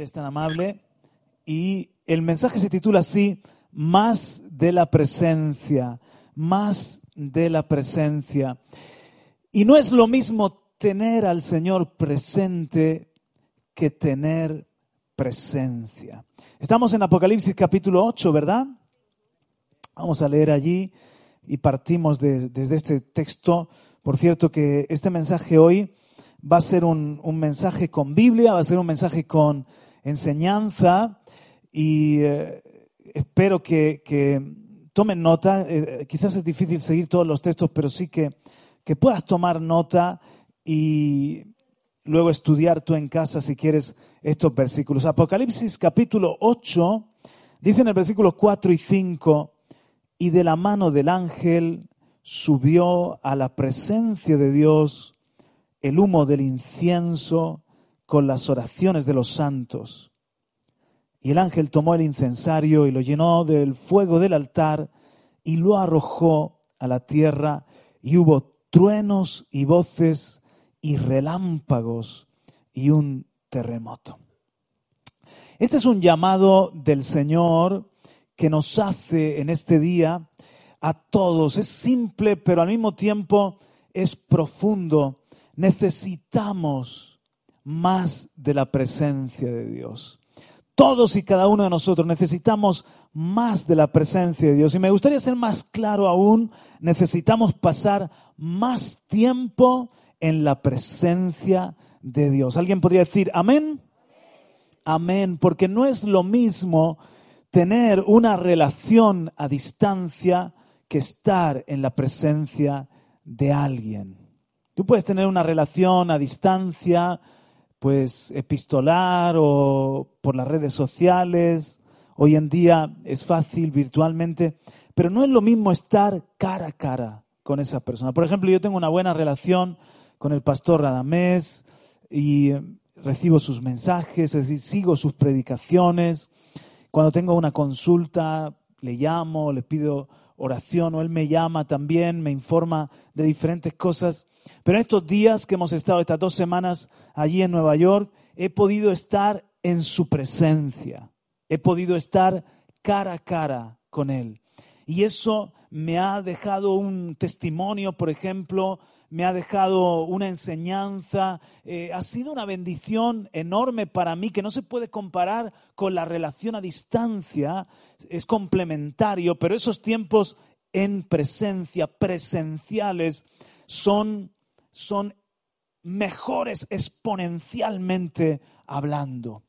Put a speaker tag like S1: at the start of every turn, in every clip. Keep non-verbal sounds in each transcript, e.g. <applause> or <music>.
S1: eres tan amable. Y el mensaje se titula así, más de la presencia, más de la presencia. Y no es lo mismo tener al Señor presente que tener presencia. Estamos en Apocalipsis capítulo 8, ¿verdad? Vamos a leer allí y partimos desde este texto. Por cierto que este mensaje hoy va a ser un, mensaje con Biblia, va a ser un mensaje con enseñanza y eh, espero que, tomen nota. Eh, quizás es difícil seguir todos los textos, pero sí que, que puedas tomar nota y luego estudiar tú en casa si quieres estos versículos. Apocalipsis capítulo 8 dice en el versículo 4 y 5, y de la mano del ángel subió a la presencia de Dios el humo del incienso con las oraciones de los santos. Y el ángel tomó el incensario y lo llenó del fuego del altar y lo arrojó a la tierra y hubo truenos y voces y relámpagos y un terremoto. Este es un llamado del Señor que nos hace en este día a todos. Es simple, pero al mismo tiempo es profundo necesitamos más de la presencia de Dios. Todos y cada uno de nosotros necesitamos más de la presencia de Dios. Y me gustaría ser más claro aún, necesitamos pasar más tiempo en la presencia de Dios. ¿Alguien podría decir amén? Amén, porque no es lo mismo tener una relación a distancia que estar en la presencia de alguien. Tú puedes tener una relación a distancia, pues epistolar o por las redes sociales. Hoy en día es fácil virtualmente, pero no es lo mismo estar cara a cara con esa persona. Por ejemplo, yo tengo una buena relación con el pastor Radamés y recibo sus mensajes, es decir, sigo sus predicaciones. Cuando tengo una consulta, le llamo, le pido oración o él me llama también, me informa de diferentes cosas. Pero en estos días que hemos estado, estas dos semanas allí en Nueva York, he podido estar en su presencia, he podido estar cara a cara con él. Y eso me ha dejado un testimonio, por ejemplo, me ha dejado una enseñanza, eh, ha sido una bendición enorme para mí que no se puede comparar con la relación a distancia, es complementario, pero esos tiempos en presencia, presenciales, son, son mejores exponencialmente hablando.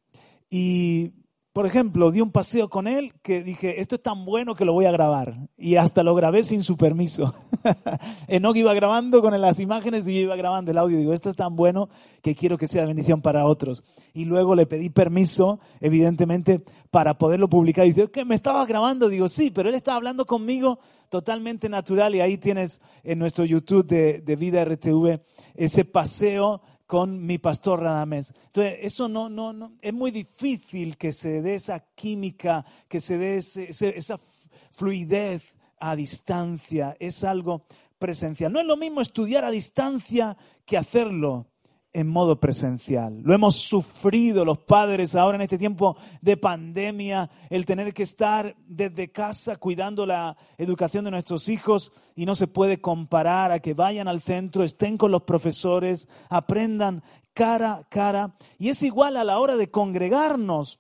S1: Y por ejemplo, di un paseo con él que dije, esto es tan bueno que lo voy a grabar. Y hasta lo grabé sin su permiso. <laughs> Enoch iba grabando con las imágenes y yo iba grabando el audio. Digo, esto es tan bueno que quiero que sea bendición para otros. Y luego le pedí permiso, evidentemente, para poderlo publicar. Y dice, ¿qué me estabas grabando? Digo, sí, pero él estaba hablando conmigo totalmente natural. Y ahí tienes en nuestro YouTube de, de Vida RTV ese paseo con mi pastor Radamés. Entonces, eso no, no, no, es muy difícil que se dé esa química, que se dé esa fluidez a distancia, es algo presencial. No es lo mismo estudiar a distancia que hacerlo en modo presencial. Lo hemos sufrido los padres ahora en este tiempo de pandemia, el tener que estar desde casa cuidando la educación de nuestros hijos y no se puede comparar a que vayan al centro, estén con los profesores, aprendan cara a cara. Y es igual a la hora de congregarnos.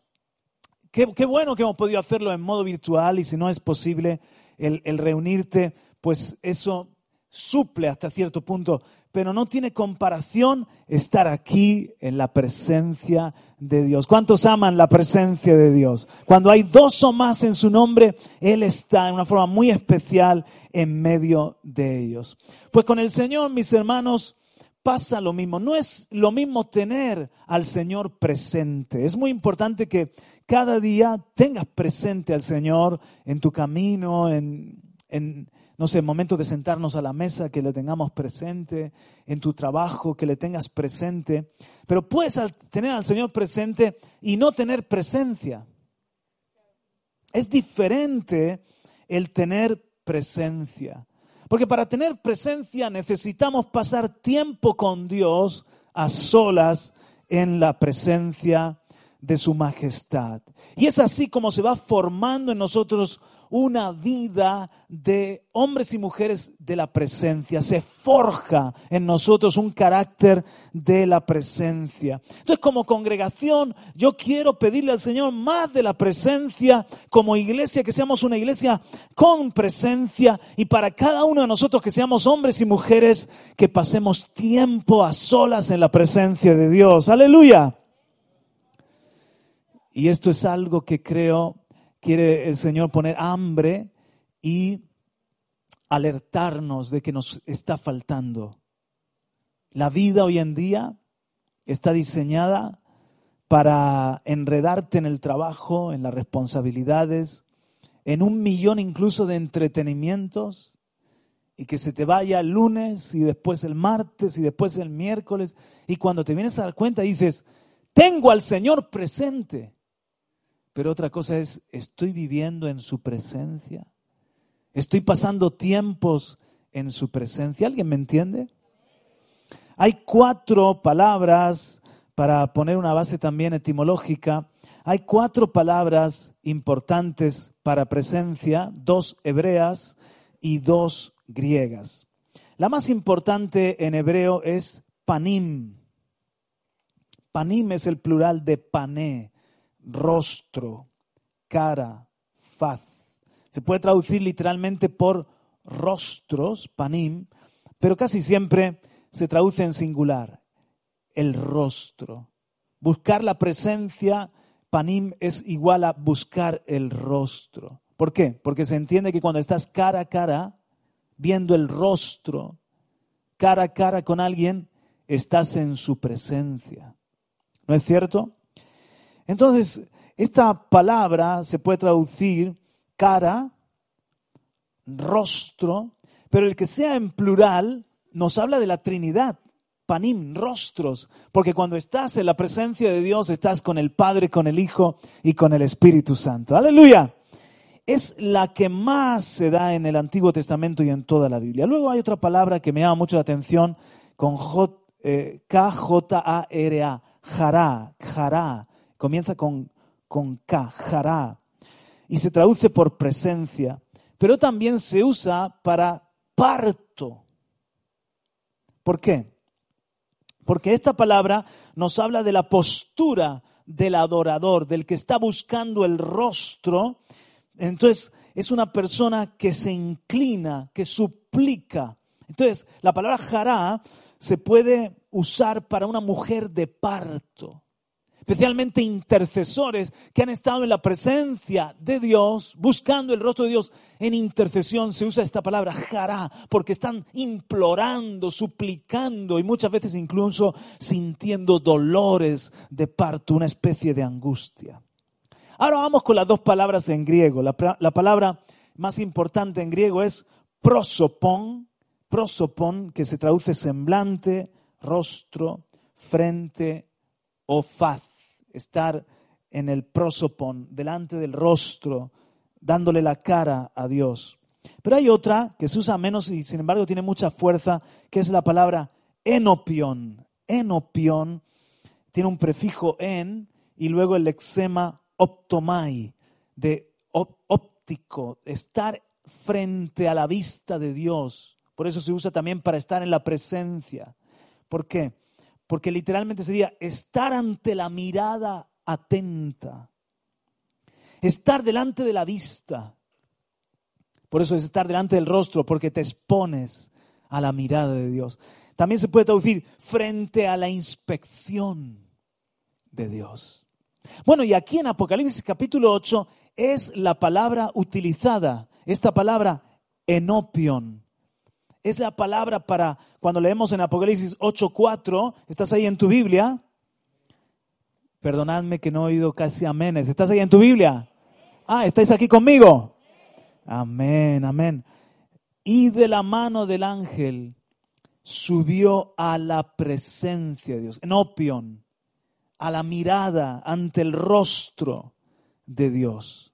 S1: Qué, bueno que hemos podido hacerlo en modo virtual y si no es posible el, el reunirte, pues eso suple hasta cierto punto pero no tiene comparación estar aquí en la presencia de Dios. ¿Cuántos aman la presencia de Dios? Cuando hay dos o más en su nombre, Él está en una forma muy especial en medio de ellos. Pues con el Señor, mis hermanos, pasa lo mismo. No es lo mismo tener al Señor presente. Es muy importante que cada día tengas presente al Señor en tu camino, en, en no sé, momento de sentarnos a la mesa, que le tengamos presente, en tu trabajo, que le tengas presente. Pero puedes tener al Señor presente y no tener presencia. Es diferente el tener presencia. Porque para tener presencia necesitamos pasar tiempo con Dios a solas en la presencia de su majestad. Y es así como se va formando en nosotros una vida de hombres y mujeres de la presencia. Se forja en nosotros un carácter de la presencia. Entonces, como congregación, yo quiero pedirle al Señor más de la presencia, como iglesia, que seamos una iglesia con presencia y para cada uno de nosotros que seamos hombres y mujeres que pasemos tiempo a solas en la presencia de Dios. Aleluya. Y esto es algo que creo quiere el Señor poner hambre y alertarnos de que nos está faltando. La vida hoy en día está diseñada para enredarte en el trabajo, en las responsabilidades, en un millón incluso de entretenimientos y que se te vaya el lunes y después el martes y después el miércoles y cuando te vienes a dar cuenta dices, tengo al Señor presente. Pero otra cosa es, estoy viviendo en su presencia. Estoy pasando tiempos en su presencia. ¿Alguien me entiende? Hay cuatro palabras, para poner una base también etimológica, hay cuatro palabras importantes para presencia, dos hebreas y dos griegas. La más importante en hebreo es panim. Panim es el plural de pané, rostro, cara, faz. Se puede traducir literalmente por rostros, panim, pero casi siempre se traduce en singular, el rostro. Buscar la presencia, panim, es igual a buscar el rostro. ¿Por qué? Porque se entiende que cuando estás cara a cara, viendo el rostro, cara a cara con alguien, estás en su presencia. ¿No es cierto? Entonces, esta palabra se puede traducir cara, rostro, pero el que sea en plural nos habla de la Trinidad, panim, rostros, porque cuando estás en la presencia de Dios estás con el Padre, con el Hijo y con el Espíritu Santo. Aleluya. Es la que más se da en el Antiguo Testamento y en toda la Biblia. Luego hay otra palabra que me llama mucho la atención con K-J-A-R-A, jará, jará, comienza con, con K, jará, y se traduce por presencia, pero también se usa para parto. ¿Por qué? Porque esta palabra nos habla de la postura del adorador, del que está buscando el rostro. Entonces, es una persona que se inclina, que suplica. Entonces, la palabra jará se puede usar para una mujer de parto especialmente intercesores que han estado en la presencia de Dios, buscando el rostro de Dios en intercesión. Se usa esta palabra jará, porque están implorando, suplicando y muchas veces incluso sintiendo dolores de parto, una especie de angustia. Ahora vamos con las dos palabras en griego. La, la palabra más importante en griego es prosopon, prosopon, que se traduce semblante, rostro, frente o faz estar en el prosopon, delante del rostro, dándole la cara a Dios. Pero hay otra que se usa menos y sin embargo tiene mucha fuerza, que es la palabra enopion. Enopion tiene un prefijo en y luego el lexema optomai, de óptico, estar frente a la vista de Dios. Por eso se usa también para estar en la presencia. ¿Por qué? Porque literalmente sería estar ante la mirada atenta, estar delante de la vista. Por eso es estar delante del rostro, porque te expones a la mirada de Dios. También se puede traducir frente a la inspección de Dios. Bueno, y aquí en Apocalipsis capítulo 8 es la palabra utilizada, esta palabra enopion, es la palabra para cuando leemos en Apocalipsis 8:4, ¿estás ahí en tu Biblia? Perdonadme que no he oído casi aménes. ¿Estás ahí en tu Biblia? Ah, ¿estáis aquí conmigo? Amén, amén. Y de la mano del ángel subió a la presencia de Dios, en opión, a la mirada ante el rostro de Dios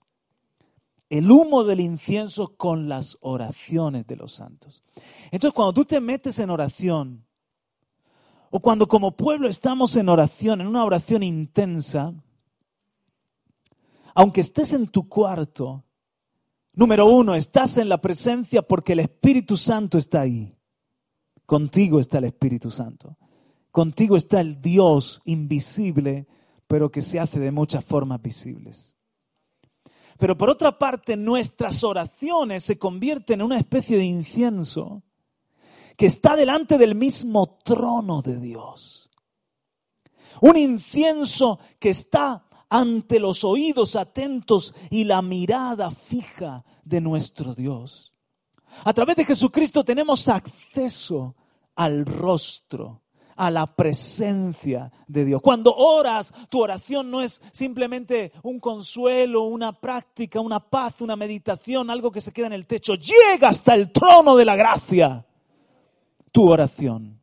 S1: el humo del incienso con las oraciones de los santos. Entonces, cuando tú te metes en oración, o cuando como pueblo estamos en oración, en una oración intensa, aunque estés en tu cuarto, número uno, estás en la presencia porque el Espíritu Santo está ahí. Contigo está el Espíritu Santo. Contigo está el Dios invisible, pero que se hace de muchas formas visibles. Pero por otra parte, nuestras oraciones se convierten en una especie de incienso que está delante del mismo trono de Dios. Un incienso que está ante los oídos atentos y la mirada fija de nuestro Dios. A través de Jesucristo tenemos acceso al rostro a la presencia de Dios. Cuando oras, tu oración no es simplemente un consuelo, una práctica, una paz, una meditación, algo que se queda en el techo. Llega hasta el trono de la gracia tu oración.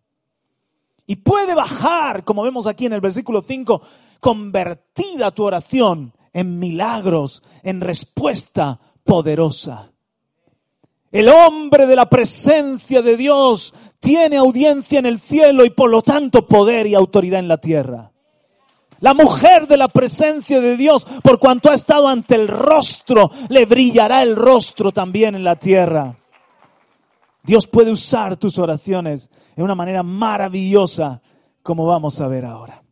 S1: Y puede bajar, como vemos aquí en el versículo 5, convertida tu oración en milagros, en respuesta poderosa. El hombre de la presencia de Dios tiene audiencia en el cielo y por lo tanto poder y autoridad en la tierra. La mujer de la presencia de Dios, por cuanto ha estado ante el rostro, le brillará el rostro también en la tierra. Dios puede usar tus oraciones de una manera maravillosa, como vamos a ver ahora.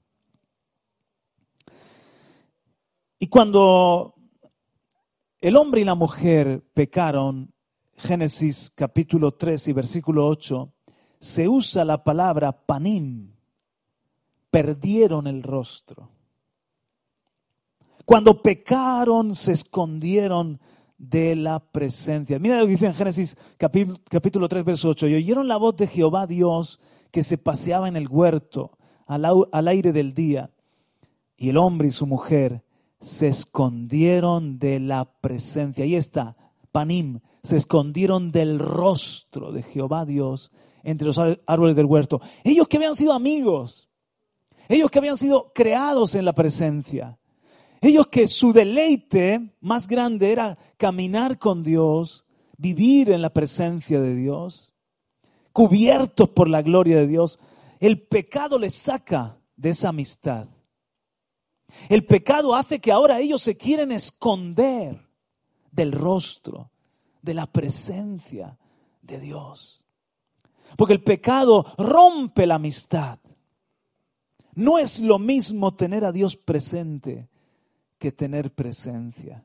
S1: Y cuando el hombre y la mujer pecaron, Génesis capítulo 3 y versículo 8, se usa la palabra panim, perdieron el rostro. Cuando pecaron, se escondieron de la presencia. Mira lo que dice en Génesis capítulo, capítulo 3, verso 8. Y oyeron la voz de Jehová Dios que se paseaba en el huerto al, al aire del día. Y el hombre y su mujer se escondieron de la presencia. Ahí está, panim, se escondieron del rostro de Jehová Dios entre los árboles del huerto. Ellos que habían sido amigos, ellos que habían sido creados en la presencia, ellos que su deleite más grande era caminar con Dios, vivir en la presencia de Dios, cubiertos por la gloria de Dios, el pecado les saca de esa amistad. El pecado hace que ahora ellos se quieren esconder del rostro, de la presencia de Dios. Porque el pecado rompe la amistad. No es lo mismo tener a Dios presente que tener presencia.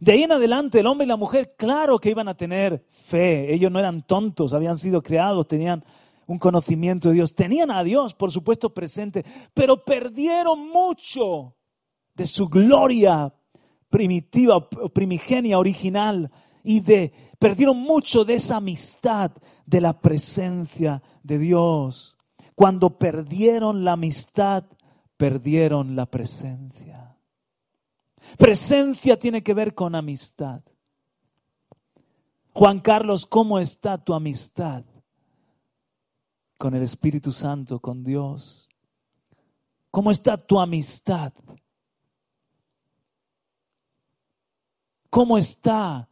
S1: De ahí en adelante el hombre y la mujer, claro que iban a tener fe. Ellos no eran tontos, habían sido creados, tenían un conocimiento de Dios. Tenían a Dios, por supuesto, presente, pero perdieron mucho de su gloria primitiva, primigenia, original, y de, perdieron mucho de esa amistad, de la presencia de Dios. Cuando perdieron la amistad, perdieron la presencia. Presencia tiene que ver con amistad. Juan Carlos, ¿cómo está tu amistad con el Espíritu Santo, con Dios? ¿Cómo está tu amistad? ¿Cómo está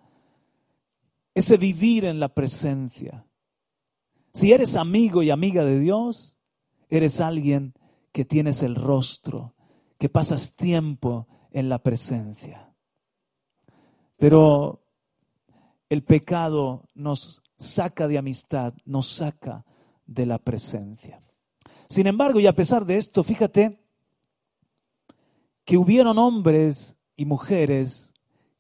S1: ese vivir en la presencia? Si eres amigo y amiga de Dios, eres alguien que tienes el rostro, que pasas tiempo en la presencia. Pero el pecado nos saca de amistad, nos saca de la presencia. Sin embargo, y a pesar de esto, fíjate que hubieron hombres y mujeres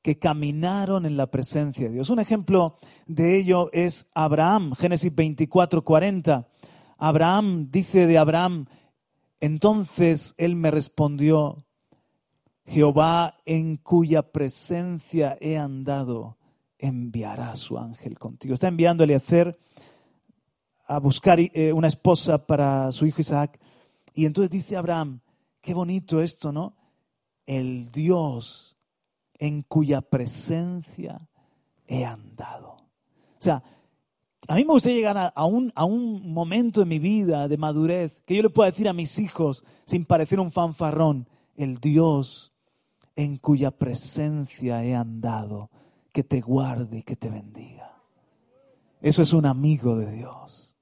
S1: que caminaron en la presencia de Dios. Un ejemplo de ello es Abraham, Génesis 24, 40. Abraham dice de Abraham, entonces él me respondió, Jehová en cuya presencia he andado, enviará su ángel contigo. Está enviando a hacer a buscar eh, una esposa para su hijo Isaac. Y entonces dice Abraham, qué bonito esto, ¿no? El Dios en cuya presencia he andado. O sea, a mí me gustaría llegar a, un, a un momento en mi vida de madurez que yo le pueda decir a mis hijos, sin parecer un fanfarrón, el Dios en cuya presencia he andado, que te guarde y que te bendiga. Eso es un amigo de Dios.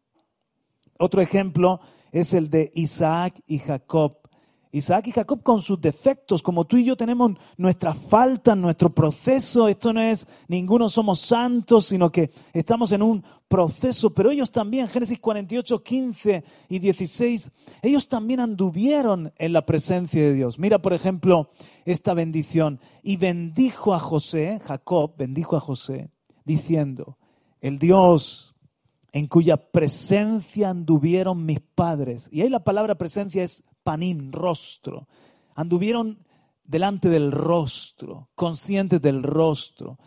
S1: Otro ejemplo es el de Isaac y Jacob Isaac y Jacob con sus defectos, como tú y yo tenemos nuestras faltas, nuestro proceso, esto no es, ninguno somos santos, sino que estamos en un proceso, pero ellos también, Génesis 48, 15 y 16, ellos también anduvieron en la presencia de Dios. Mira, por ejemplo, esta bendición, y bendijo a José, Jacob bendijo a José, diciendo, el Dios en cuya presencia anduvieron mis padres. Y ahí la palabra presencia es panim, rostro. Anduvieron delante del rostro, conscientes del rostro.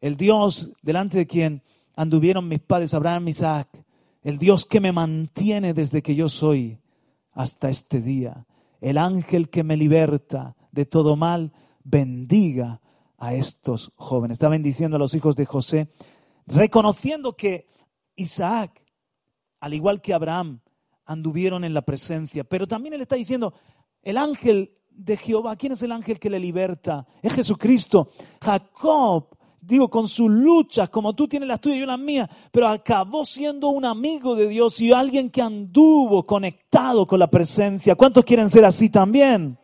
S1: El Dios delante de quien anduvieron mis padres, Abraham, Isaac. El Dios que me mantiene desde que yo soy hasta este día. El ángel que me liberta de todo mal, bendiga a estos jóvenes. Está bendiciendo a los hijos de José, reconociendo que Isaac, al igual que Abraham, anduvieron en la presencia. Pero también él está diciendo, el ángel de Jehová, ¿quién es el ángel que le liberta? Es Jesucristo. Jacob, digo, con sus luchas, como tú tienes las tuyas y yo las mías, pero acabó siendo un amigo de Dios y alguien que anduvo conectado con la presencia. ¿Cuántos quieren ser así también?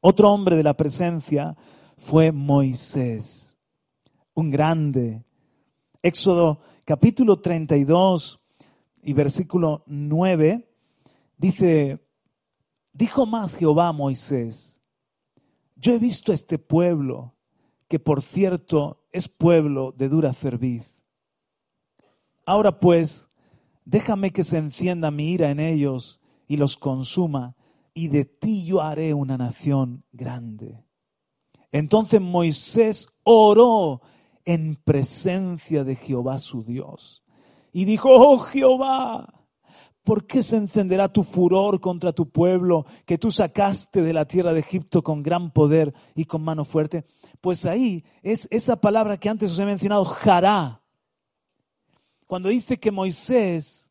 S1: Otro hombre de la presencia fue Moisés, un grande. Éxodo capítulo 32, y versículo 9 dice, dijo más Jehová a Moisés, yo he visto este pueblo, que por cierto es pueblo de dura cerviz. Ahora pues, déjame que se encienda mi ira en ellos y los consuma, y de ti yo haré una nación grande. Entonces Moisés oró en presencia de Jehová su Dios y dijo, oh Jehová, ¿por qué se encenderá tu furor contra tu pueblo que tú sacaste de la tierra de Egipto con gran poder y con mano fuerte? Pues ahí es esa palabra que antes os he mencionado, jará. Cuando dice que Moisés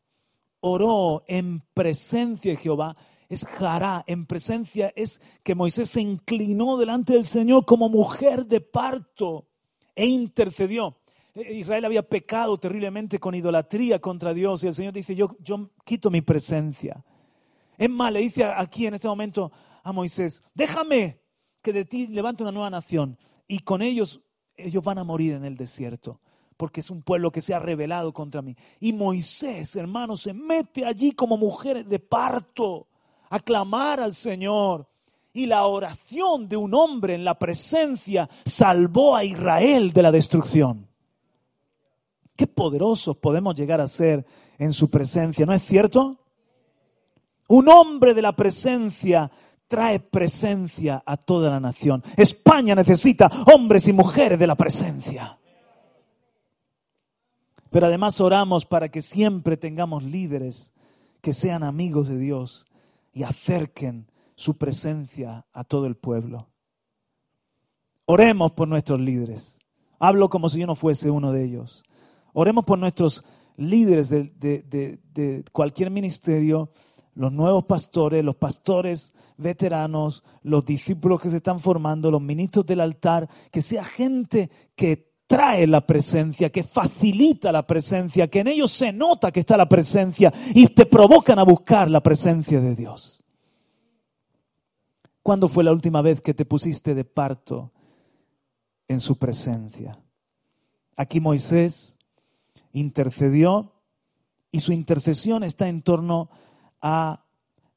S1: oró en presencia de Jehová, es jará, en presencia es que Moisés se inclinó delante del Señor como mujer de parto e intercedió. Eh, Israel había pecado terriblemente con idolatría contra Dios y el Señor dice, yo, yo quito mi presencia. Es más, le dice aquí en este momento a Moisés, déjame que de ti levante una nueva nación y con ellos ellos van a morir en el desierto porque es un pueblo que se ha rebelado contra mí. Y Moisés, hermano, se mete allí como mujer de parto a clamar al Señor. Y la oración de un hombre en la presencia salvó a Israel de la destrucción. Qué poderosos podemos llegar a ser en su presencia, ¿no es cierto? Un hombre de la presencia trae presencia a toda la nación. España necesita hombres y mujeres de la presencia. Pero además oramos para que siempre tengamos líderes que sean amigos de Dios y acerquen su presencia a todo el pueblo. Oremos por nuestros líderes. Hablo como si yo no fuese uno de ellos. Oremos por nuestros líderes de, cualquier ministerio, los nuevos pastores, los pastores veteranos, los discípulos que se están formando, los ministros del altar, que sea gente que trae la presencia, que facilita la presencia, que en ellos se nota que está la presencia y te provocan a buscar la presencia de Dios. ¿Cuándo fue la última vez que te pusiste de parto en su presencia? Aquí Moisés intercedió y su intercesión está en torno a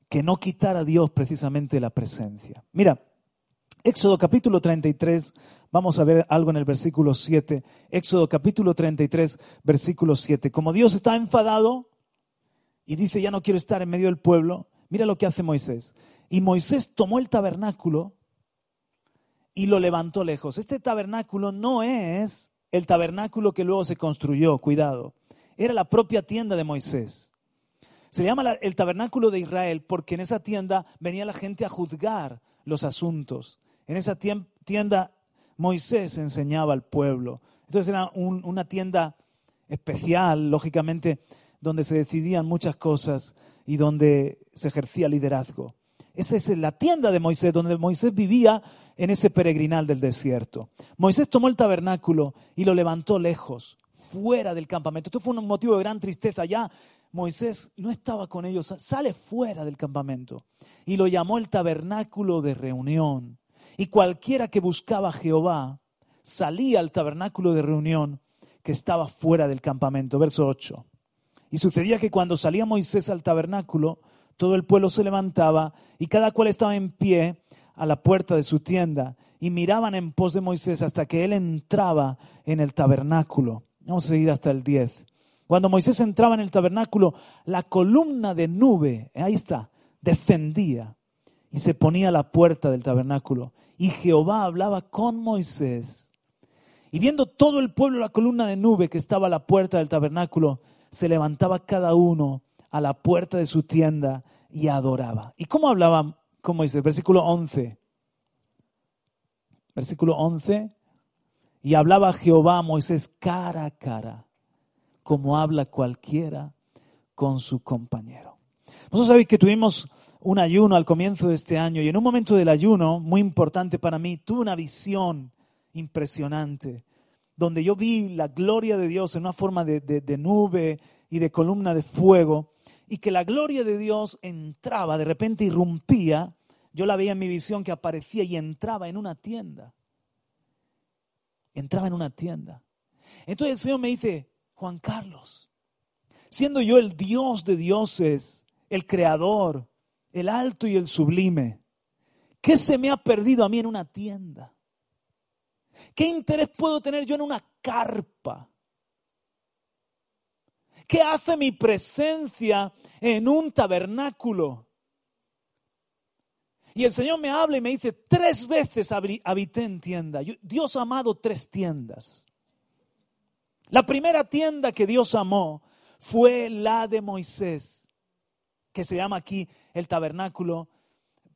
S1: que no quitara a Dios precisamente la presencia. Mira, Éxodo capítulo 33, vamos a ver algo en el versículo 7. Éxodo capítulo 33, versículo 7. Como Dios está enfadado y dice, ya no quiero estar en medio del pueblo, mira lo que hace Moisés. Y Moisés tomó el tabernáculo y lo levantó lejos. Este tabernáculo no es el tabernáculo que luego se construyó, cuidado, era la propia tienda de Moisés. Se llama el tabernáculo de Israel porque en esa tienda venía la gente a juzgar los asuntos. En esa tienda Moisés enseñaba al pueblo. Entonces era una tienda especial, lógicamente, donde se decidían muchas cosas y donde se ejercía liderazgo. Esa es la tienda de Moisés, donde Moisés vivía en ese peregrinal del desierto. Moisés tomó el tabernáculo y lo levantó lejos, fuera del campamento. Esto fue un motivo de gran tristeza. Ya Moisés no estaba con ellos, sale fuera del campamento y lo llamó el tabernáculo de reunión. Y cualquiera que buscaba a Jehová salía al tabernáculo de reunión que estaba fuera del campamento. Verso 8. Y sucedía que cuando salía Moisés al tabernáculo, todo el pueblo se levantaba y cada cual estaba en pie a la puerta de su tienda y miraban en pos de Moisés hasta que él entraba en el tabernáculo. Vamos a seguir hasta el 10. Cuando Moisés entraba en el tabernáculo, la columna de nube, ahí está, descendía y se ponía a la puerta del tabernáculo. Y Jehová hablaba con Moisés. Y viendo todo el pueblo la columna de nube que estaba a la puerta del tabernáculo, se levantaba cada uno a la puerta de su tienda y adoraba. ¿Y cómo hablaba con Moisés? Versículo 11. Versículo 11. Y hablaba Jehová a Moisés cara a cara como habla cualquiera con su compañero. Vosotros sabéis que tuvimos un ayuno al comienzo de este año y en un momento del ayuno, muy importante para mí, tuve una visión impresionante, donde yo vi la gloria de Dios en una forma de, de nube y de columna de fuego, y que la gloria de Dios entraba, de repente irrumpía, yo la veía en mi visión que aparecía y entraba en una tienda. Entraba en una tienda. Entonces el Señor me dice, Juan Carlos, siendo yo el Dios de dioses, el creador, el alto y el sublime, ¿qué se me ha perdido a mí en una tienda? ¿Qué interés puedo tener yo en una carpa? ¿Qué hace mi presencia en un tabernáculo? Y el Señor me habla y me dice, tres veces habité en tienda. Dios ha amado tres tiendas. La primera tienda que Dios amó fue la de Moisés, que se llama aquí el tabernáculo,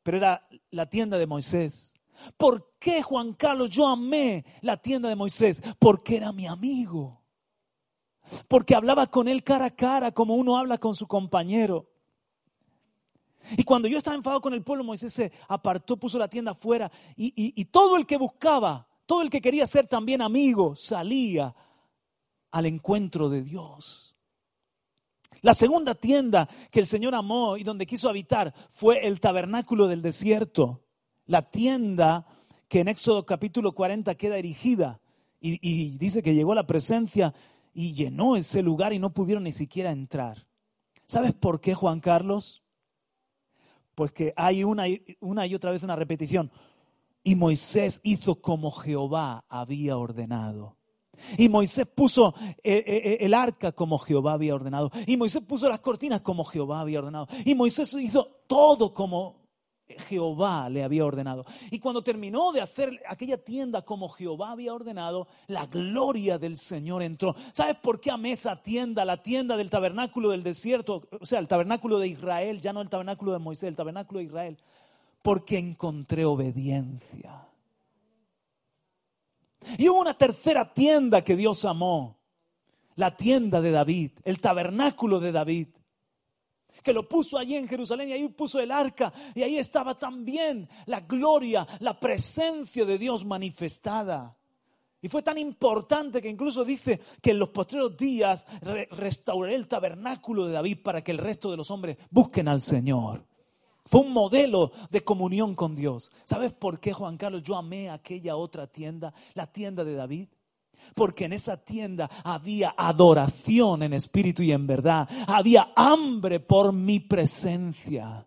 S1: pero era la tienda de Moisés. ¿Por qué, Juan Carlos, yo amé la tienda de Moisés? Porque era mi amigo. Porque hablaba con él cara a cara, como uno habla con su compañero. Y cuando yo estaba enfadado con el pueblo, Moisés se apartó, puso la tienda afuera. Y, y todo el que buscaba, todo el que quería ser también amigo, salía al encuentro de Dios. La segunda tienda que el Señor amó y donde quiso habitar fue el tabernáculo del desierto, la tienda que en Éxodo capítulo 40 queda erigida y, dice que llegó a la presencia y llenó ese lugar y no pudieron ni siquiera entrar. ¿Sabes por qué, Juan Carlos? Pues que hay una, una y otra vez una repetición. Y Moisés hizo como Jehová había ordenado. Y Moisés puso eh, eh, eh, el arca como Jehová había ordenado. Y Moisés puso las cortinas como Jehová había ordenado. Y Moisés hizo todo como Jehová le había ordenado. Y cuando terminó de hacer aquella tienda como Jehová había ordenado, la gloria del Señor entró. ¿Sabes por qué amé esa tienda, la tienda del tabernáculo del desierto? O sea, el tabernáculo de Israel, ya no el tabernáculo de Moisés, el tabernáculo de Israel. Porque encontré obediencia. Y hubo una tercera tienda que Dios amó, la tienda de David, el tabernáculo de David, que lo puso allí en Jerusalén y ahí puso el arca y ahí estaba también la gloria, la presencia de Dios manifestada. Y fue tan importante que incluso dice que en los posteriores días restauré el tabernáculo de David para que el resto de los hombres busquen al Señor. Fue un modelo de comunión con Dios. ¿Sabes por qué, Juan Carlos? Yo amé aquella otra tienda, la tienda de David. Porque en esa tienda había adoración en espíritu y en verdad. Había hambre por mi presencia.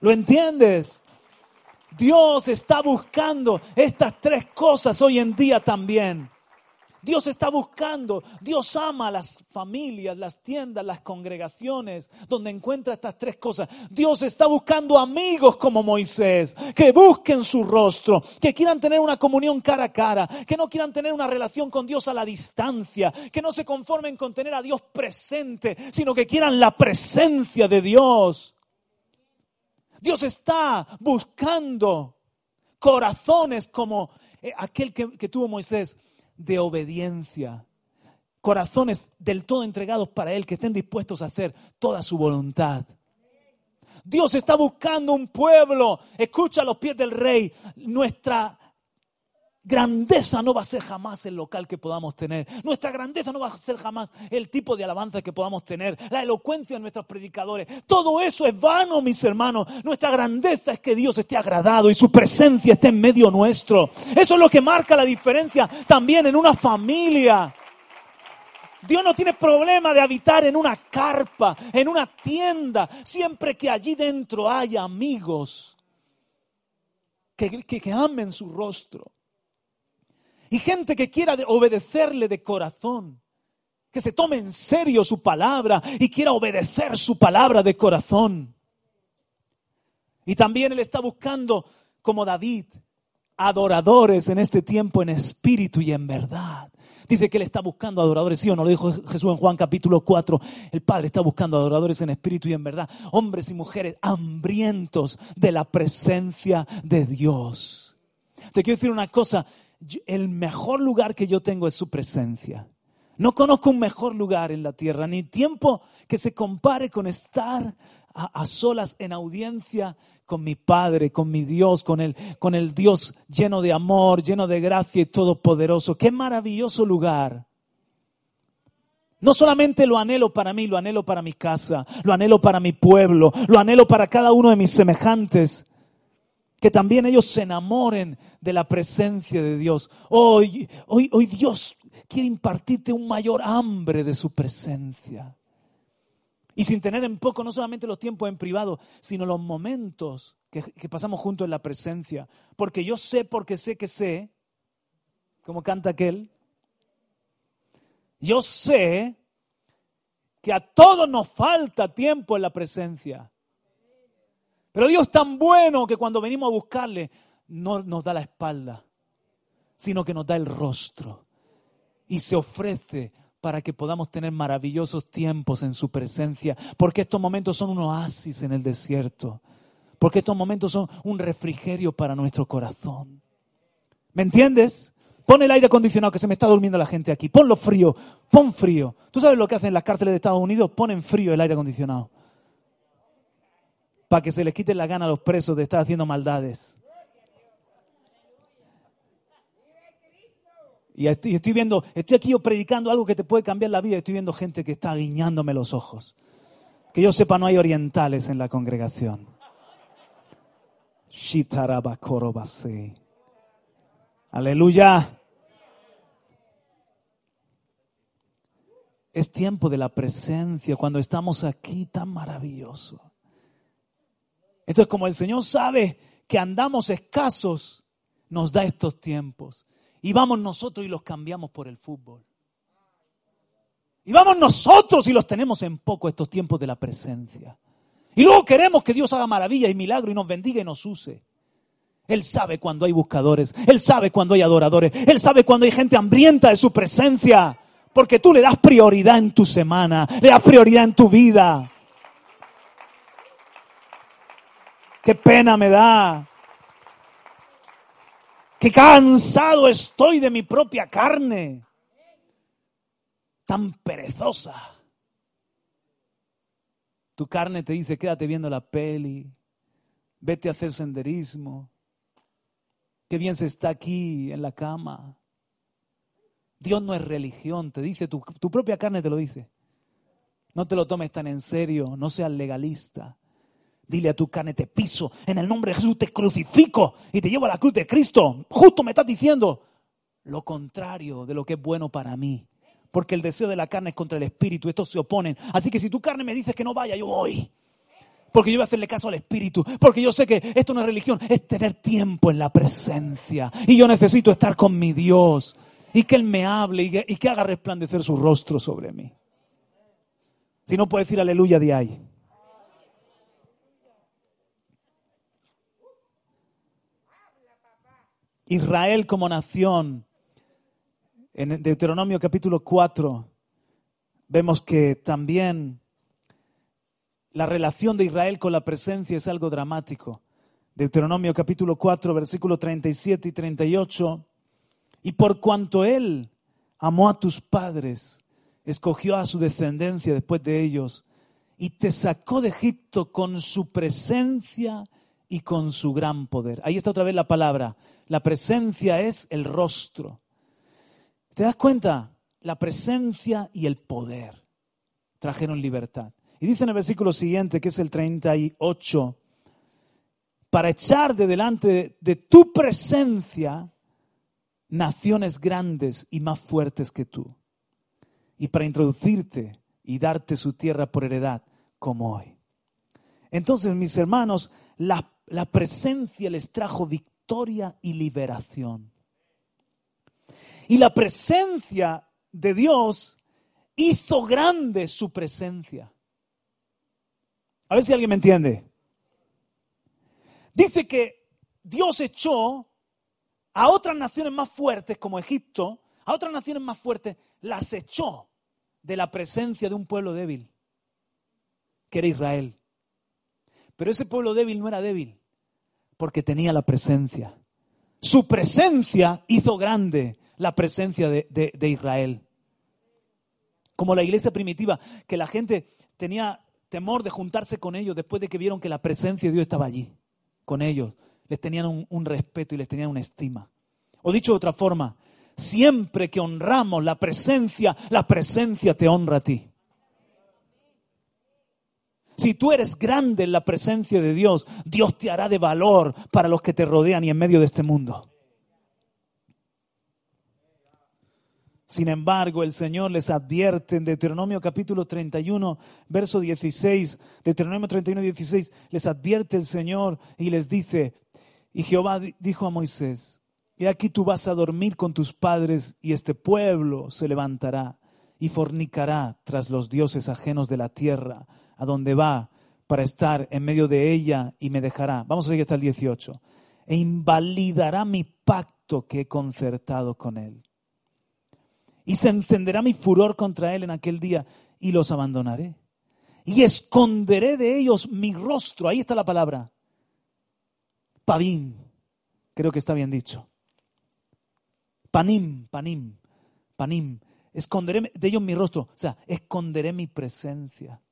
S1: ¿Lo entiendes? Dios está buscando estas tres cosas hoy en día también. Dios está buscando, Dios ama las familias, las tiendas, las congregaciones, donde encuentra estas tres cosas. Dios está buscando amigos como Moisés, que busquen su rostro, que quieran tener una comunión cara a cara, que no quieran tener una relación con Dios a la distancia, que no se conformen con tener a Dios presente, sino que quieran la presencia de Dios. Dios está buscando corazones como eh, aquel que, que tuvo Moisés de obediencia. Corazones del todo entregados para Él, que estén dispuestos a hacer toda su voluntad. Dios está buscando un pueblo. Escucha a los pies del rey. Nuestra grandeza no va a ser jamás el local que podamos tener. Nuestra grandeza no va a ser jamás el tipo de alabanza que podamos tener. La elocuencia de nuestros predicadores. Todo eso es vano, mis hermanos. Nuestra grandeza es que Dios esté agradado y su presencia esté en medio nuestro. Eso es lo que marca la diferencia también en una familia. Dios no tiene problema de habitar en una carpa, en una tienda, siempre que allí dentro haya amigos que, que amen su rostro. Y gente que quiera obedecerle de corazón, que se tome en serio su palabra y quiera obedecer su palabra de corazón. Y también Él está buscando, como David, adoradores en este tiempo en espíritu y en verdad. Dice que Él está buscando adoradores, sí o no, lo dijo Jesús en Juan capítulo 4. El Padre está buscando adoradores en espíritu y en verdad. Hombres y mujeres hambrientos de la presencia de Dios. Te quiero decir una cosa, el mejor lugar que yo tengo es su presencia. No conozco un mejor lugar en la tierra, ni tiempo que se compare con estar a, solas en audiencia con mi Padre, con mi Dios, con el, con el Dios lleno de amor, lleno de gracia y todopoderoso. Qué maravilloso lugar. No solamente lo anhelo para mí, lo anhelo para mi casa, lo anhelo para mi pueblo, lo anhelo para cada uno de mis semejantes que también ellos se enamoren de la presencia de Dios. Hoy, hoy, hoy Dios quiere impartirte un mayor hambre de su presencia. Y sin tener en poco no solamente los tiempos en privado, sino los momentos que, que pasamos juntos en la presencia. Porque yo sé, porque sé que sé, como canta aquel, yo sé que a todos nos falta tiempo en la presencia. Pero Dios es tan bueno que cuando venimos a buscarle, no nos da la espalda, sino que nos da el rostro y se ofrece para que podamos tener maravillosos tiempos en su presencia, porque estos momentos son un oasis en el desierto, porque estos momentos son un refrigerio para nuestro corazón. ¿Me entiendes? Pon el aire acondicionado, que se me está durmiendo la gente aquí. Ponlo frío, pon frío. ¿Tú sabes lo que hacen las cárceles de Estados Unidos? Ponen frío el aire acondicionado para que se les quite la gana a los presos de estar haciendo maldades. Y estoy, viendo, estoy aquí yo predicando algo que te puede cambiar la vida. Estoy viendo gente que está guiñándome los ojos. Que yo sepa, no hay orientales en la congregación. Aleluya. Es tiempo de la presencia cuando estamos aquí tan maravilloso. Entonces, como el Señor sabe que andamos escasos, nos da estos tiempos. Y vamos nosotros y los cambiamos por el fútbol. Y vamos nosotros y los tenemos en poco estos tiempos de la presencia. Y luego queremos que Dios haga maravilla y milagro y nos bendiga y nos use. Él sabe cuando hay buscadores, Él sabe cuando hay adoradores, Él sabe cuando hay gente hambrienta de su presencia, porque tú le das prioridad en tu semana, le das prioridad en tu vida. Qué pena me da. Qué cansado estoy de mi propia carne. Tan perezosa. Tu carne te dice, quédate viendo la peli, vete a hacer senderismo. Qué bien se está aquí en la cama. Dios no es religión, te dice, tu, tu propia carne te lo dice. No te lo tomes tan en serio, no seas legalista. Dile a tu carne, te piso, en el nombre de Jesús te crucifico y te llevo a la cruz de Cristo. Justo me estás diciendo lo contrario de lo que es bueno para mí. Porque el deseo de la carne es contra el espíritu, estos se oponen. Así que si tu carne me dice que no vaya, yo voy. Porque yo voy a hacerle caso al espíritu. Porque yo sé que esto no es religión, es tener tiempo en la presencia. Y yo necesito estar con mi Dios. Y que Él me hable y que, haga resplandecer su rostro sobre mí. Si no puede decir aleluya de ahí. Israel como nación, en Deuteronomio capítulo 4, vemos que también la relación de Israel con la presencia es algo dramático. Deuteronomio capítulo 4, versículo 37 y 38. Y por cuanto Él amó a tus padres, escogió a su descendencia después de ellos, y te sacó de Egipto con su presencia y con su gran poder. Ahí está otra vez la palabra. La presencia es el rostro. ¿Te das cuenta? La presencia y el poder trajeron libertad. Y dice en el versículo siguiente, que es el 38, para echar de delante de tu presencia naciones grandes y más fuertes que tú, y para introducirte y darte su tierra por heredad, como hoy. Entonces, mis hermanos, la, la presencia les trajo victoria y liberación. Y la presencia de Dios hizo grande su presencia. A ver si alguien me entiende. Dice que Dios echó a otras naciones más fuertes como Egipto, a otras naciones más fuertes, las echó de la presencia de un pueblo débil, que era Israel. Pero ese pueblo débil no era débil, porque tenía la presencia. Su presencia hizo grande la presencia de, de Israel. Como la iglesia primitiva, que la gente tenía temor de juntarse con ellos después de que vieron que la presencia de Dios estaba allí, con ellos. Les tenían un, respeto y les tenían una estima. O dicho de otra forma, siempre que honramos la presencia, la presencia te honra a ti. Si tú eres grande en la presencia de Dios, Dios te hará de valor para los que te rodean y en medio de este mundo. Sin embargo, el Señor les advierte en Deuteronomio capítulo 31, verso 16, Deuteronomio 31, 16, les advierte el Señor y les dice, y Jehová dijo a Moisés, y aquí tú vas a dormir con tus padres y este pueblo se levantará y fornicará tras los dioses ajenos de la tierra, a donde va para estar en medio de ella y me dejará. Vamos a seguir hasta el 18. E invalidará mi pacto que he concertado con él y se encenderá mi furor contra él en aquel día y los abandonaré. Y esconderé de ellos mi rostro. Ahí está la palabra. Padim. Creo que está bien dicho. Panim, panim, panim. Esconderé de ellos mi rostro. O sea, esconderé mi presencia.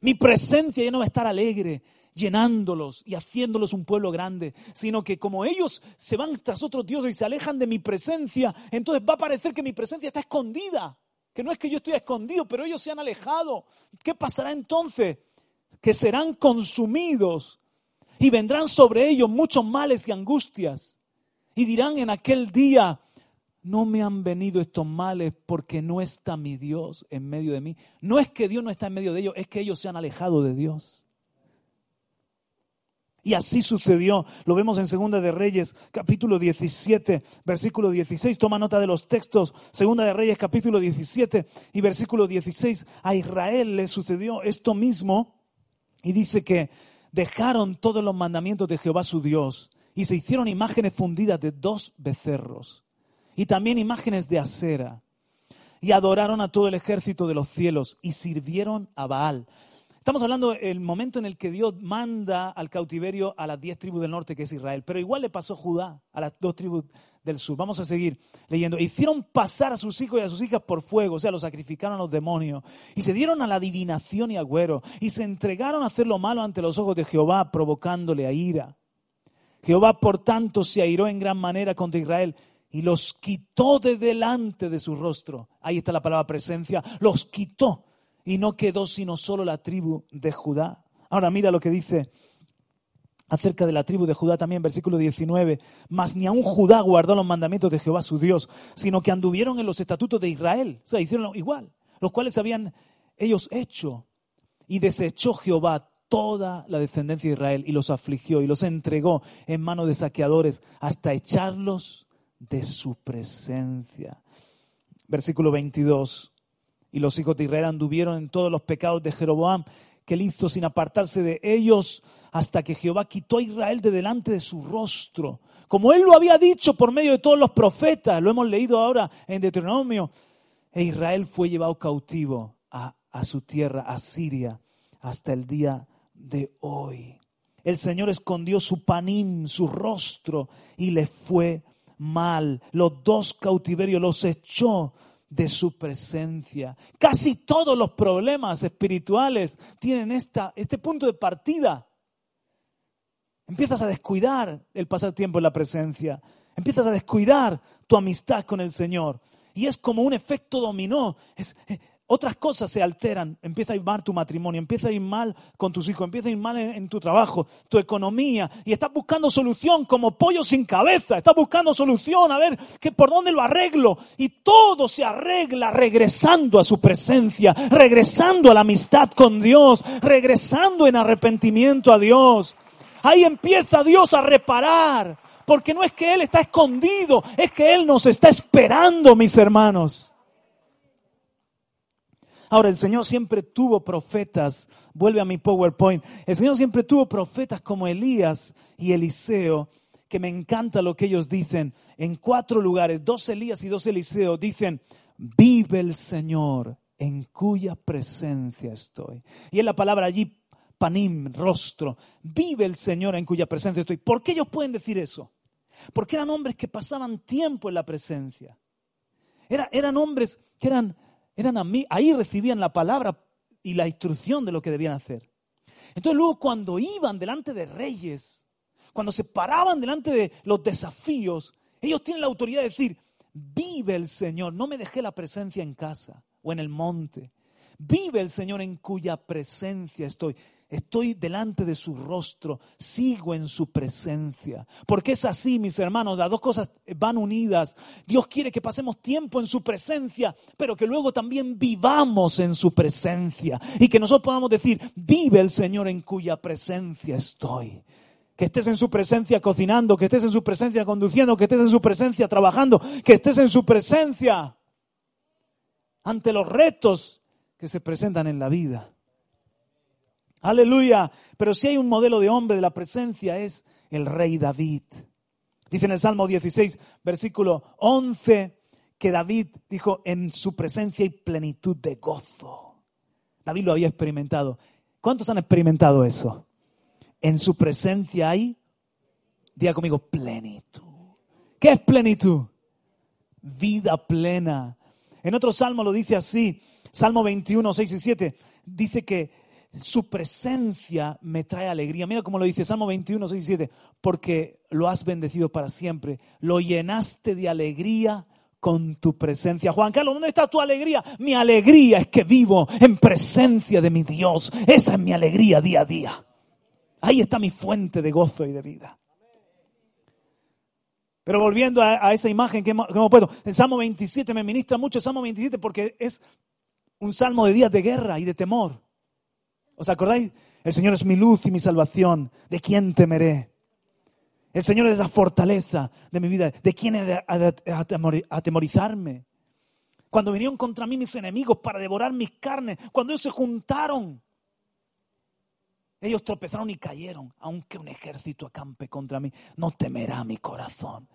S1: Mi presencia ya no va a estar alegre, llenándolos y haciéndolos un pueblo grande, sino que como ellos se van tras otros dioses y se alejan de mi presencia, entonces va a parecer que mi presencia está escondida, que no es que yo estoy escondido, pero ellos se han alejado. ¿Qué pasará entonces? Que serán consumidos y vendrán sobre ellos muchos males y angustias. Y dirán en aquel día, no me han venido estos males porque no está mi Dios en medio de mí. No es que Dios no está en medio de ellos, es que ellos se han alejado de Dios. Y así sucedió. Lo vemos en Segunda de Reyes, capítulo 17, versículo 16. Toma nota de los textos. Segunda de Reyes, capítulo 17 y versículo 16. A Israel le sucedió esto mismo y dice que dejaron todos los mandamientos de Jehová su Dios y se hicieron imágenes fundidas de dos becerros y también imágenes de acera y adoraron a todo el ejército de los cielos y sirvieron a Baal. Estamos hablando del momento en el que Dios manda al cautiverio a las diez tribus del norte, que es Israel, pero igual le pasó Judá, a las dos tribus del sur. Vamos a seguir leyendo. Hicieron pasar a sus hijos y a sus hijas por fuego, o sea, los sacrificaron a los demonios, y se dieron a la adivinación y agüero, y se entregaron a hacer lo malo ante los ojos de Jehová, provocándole a ira. Jehová, por tanto, se airó en gran manera contra Israel y los quitó de delante de su rostro. Ahí está la palabra presencia, los quitó y no quedó sino solo la tribu de Judá. Ahora mira lo que dice acerca de la tribu de Judá también, versículo 19. Mas ni aun Judá guardó los mandamientos de Jehová su Dios, sino que anduvieron en los estatutos de Israel. O sea, hicieron igual, los cuales habían ellos hecho. Y desechó Jehová toda la descendencia de Israel y los afligió y los entregó en manos de saqueadores hasta echarlos de su presencia. Versículo 22 y los hijos de Israel anduvieron en todos los pecados de Jeroboam que él hizo sin apartarse de ellos hasta que Jehová quitó a Israel de delante de su rostro. Como él lo había dicho por medio de todos los profetas, lo hemos leído ahora en Deuteronomio, e Israel fue llevado cautivo a, a su tierra, a Siria, hasta el día de hoy. El Señor escondió su panín, su rostro, y le fue mal. Los dos cautiverios los echó de su presencia. Casi todos los problemas espirituales tienen esta, este punto de partida. Empiezas a descuidar el pasar tiempo en la presencia. Empiezas a descuidar tu amistad con el Señor. Y es como un efecto dominó. Es, otras cosas se alteran, empieza a ir mal tu matrimonio, empieza a ir mal con tus hijos, empieza a ir mal en, tu trabajo, tu economía, y estás buscando solución como pollo sin cabeza, estás buscando solución, a ver que, por dónde lo arreglo, y todo se arregla regresando a su presencia, regresando a la amistad con Dios, regresando en arrepentimiento a Dios. Ahí empieza Dios a reparar, porque no es que Él está escondido, es que Él nos está esperando, mis hermanos. Ahora, el Señor siempre tuvo profetas, vuelve a mi PowerPoint, el Señor siempre tuvo profetas como Elías y Eliseo, que me encanta lo que ellos dicen. En cuatro lugares, dos Elías y dos Eliseo, dicen, vive el Señor en cuya presencia estoy. Y en la palabra allí, panim, rostro, vive el Señor en cuya presencia estoy. ¿Por qué ellos pueden decir eso? Porque eran hombres que pasaban tiempo en la presencia. eran hombres que eran eran a mí, ahí recibían la palabra y la instrucción de lo que debían hacer. Entonces luego cuando iban delante de reyes, cuando se paraban delante de los desafíos, ellos tienen la autoridad de decir, vive el Señor, no me dejé la presencia en casa o en el monte, vive el Señor en cuya presencia estoy. Estoy delante de su rostro, sigo en su presencia. Porque es así, mis hermanos, las dos cosas van unidas. Dios quiere que pasemos tiempo en su presencia, pero que luego también vivamos en su presencia. Y que nosotros podamos decir, vive el Señor en cuya presencia estoy. Que estés en su presencia cocinando, que estés en su presencia conduciendo, que estés en su presencia trabajando, que estés en su presencia ante los retos que se presentan en la vida. Aleluya. Pero si hay un modelo de hombre de la presencia es el rey David. Dice en el Salmo 16, versículo 11, que David dijo, en su presencia hay plenitud de gozo. David lo había experimentado. ¿Cuántos han experimentado eso? En su presencia hay, diga conmigo, plenitud. ¿Qué es plenitud? Vida plena. En otro salmo lo dice así, Salmo 21, 6 y 7, dice que su presencia me trae alegría. Mira cómo lo dice Salmo 21, 6 y 7. Porque lo has bendecido para siempre. Lo llenaste de alegría con tu presencia. Juan Carlos, ¿dónde está tu alegría? Mi alegría es que vivo en presencia de mi Dios. Esa es mi alegría día a día. Ahí está mi fuente de gozo y de vida. Pero volviendo a, esa imagen que hemos, que hemos, puesto, el Salmo 27 me ministra mucho el Salmo 27 porque es un salmo de días de guerra y de temor. ¿Os acordáis? El Señor es mi luz y mi salvación. ¿De quién temeré? El Señor es la fortaleza de mi vida. ¿De quién he de atemorizarme? Cuando vinieron contra mí mis enemigos para devorar mis carnes, cuando ellos se juntaron, ellos tropezaron y cayeron. Aunque un ejército acampe contra mí, no temerá mi corazón.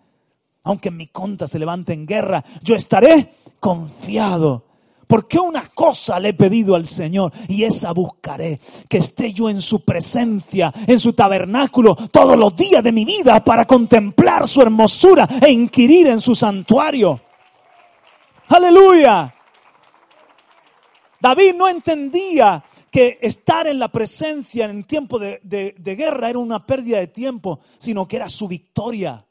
S1: Aunque en mi contra se levante en guerra, yo estaré confiado porque una cosa le he pedido al Señor y esa buscaré, que esté yo en su presencia, en su tabernáculo, todos los días de mi vida para contemplar su hermosura e inquirir en su santuario. Aleluya. David no entendía que estar en la presencia en tiempo de, de, guerra era una pérdida de tiempo, sino que era su victoria.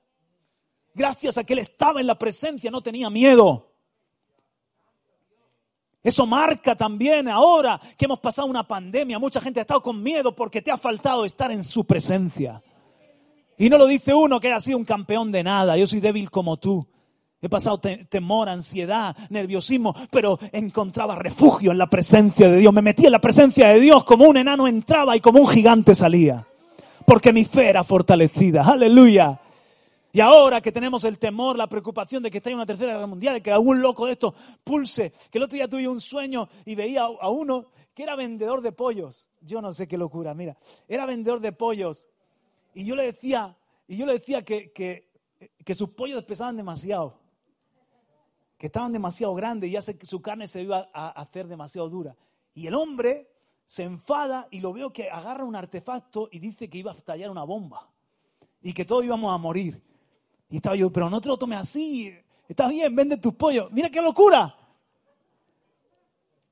S1: Gracias a que él estaba en la presencia, no tenía miedo. Eso marca también ahora que hemos pasado una pandemia. Mucha gente ha estado con miedo porque te ha faltado estar en su presencia. Y no lo dice uno que ha sido un campeón de nada. Yo soy débil como tú. He pasado temor, ansiedad, nerviosismo, pero encontraba refugio en la presencia de Dios. Me metí en la presencia de Dios como un enano entraba y como un gigante salía. Porque mi fe era fortalecida. Aleluya. Y ahora que tenemos el temor, la preocupación de que esté en una tercera guerra mundial, de que algún loco de esto pulse, que el otro día tuve un sueño y veía a uno que era vendedor de pollos. Yo no sé qué locura, mira, era vendedor de pollos. Y yo le decía, y yo le decía que, que, sus pollos pesaban demasiado, que estaban demasiado grandes y ya su carne se iba a hacer demasiado dura. Y el hombre se enfada y lo veo que agarra un artefacto y dice que iba a estallar una bomba y que todos íbamos a morir. Y estaba yo, pero no te lo tomes así. Está bien, vende tus pollos. Mira qué locura.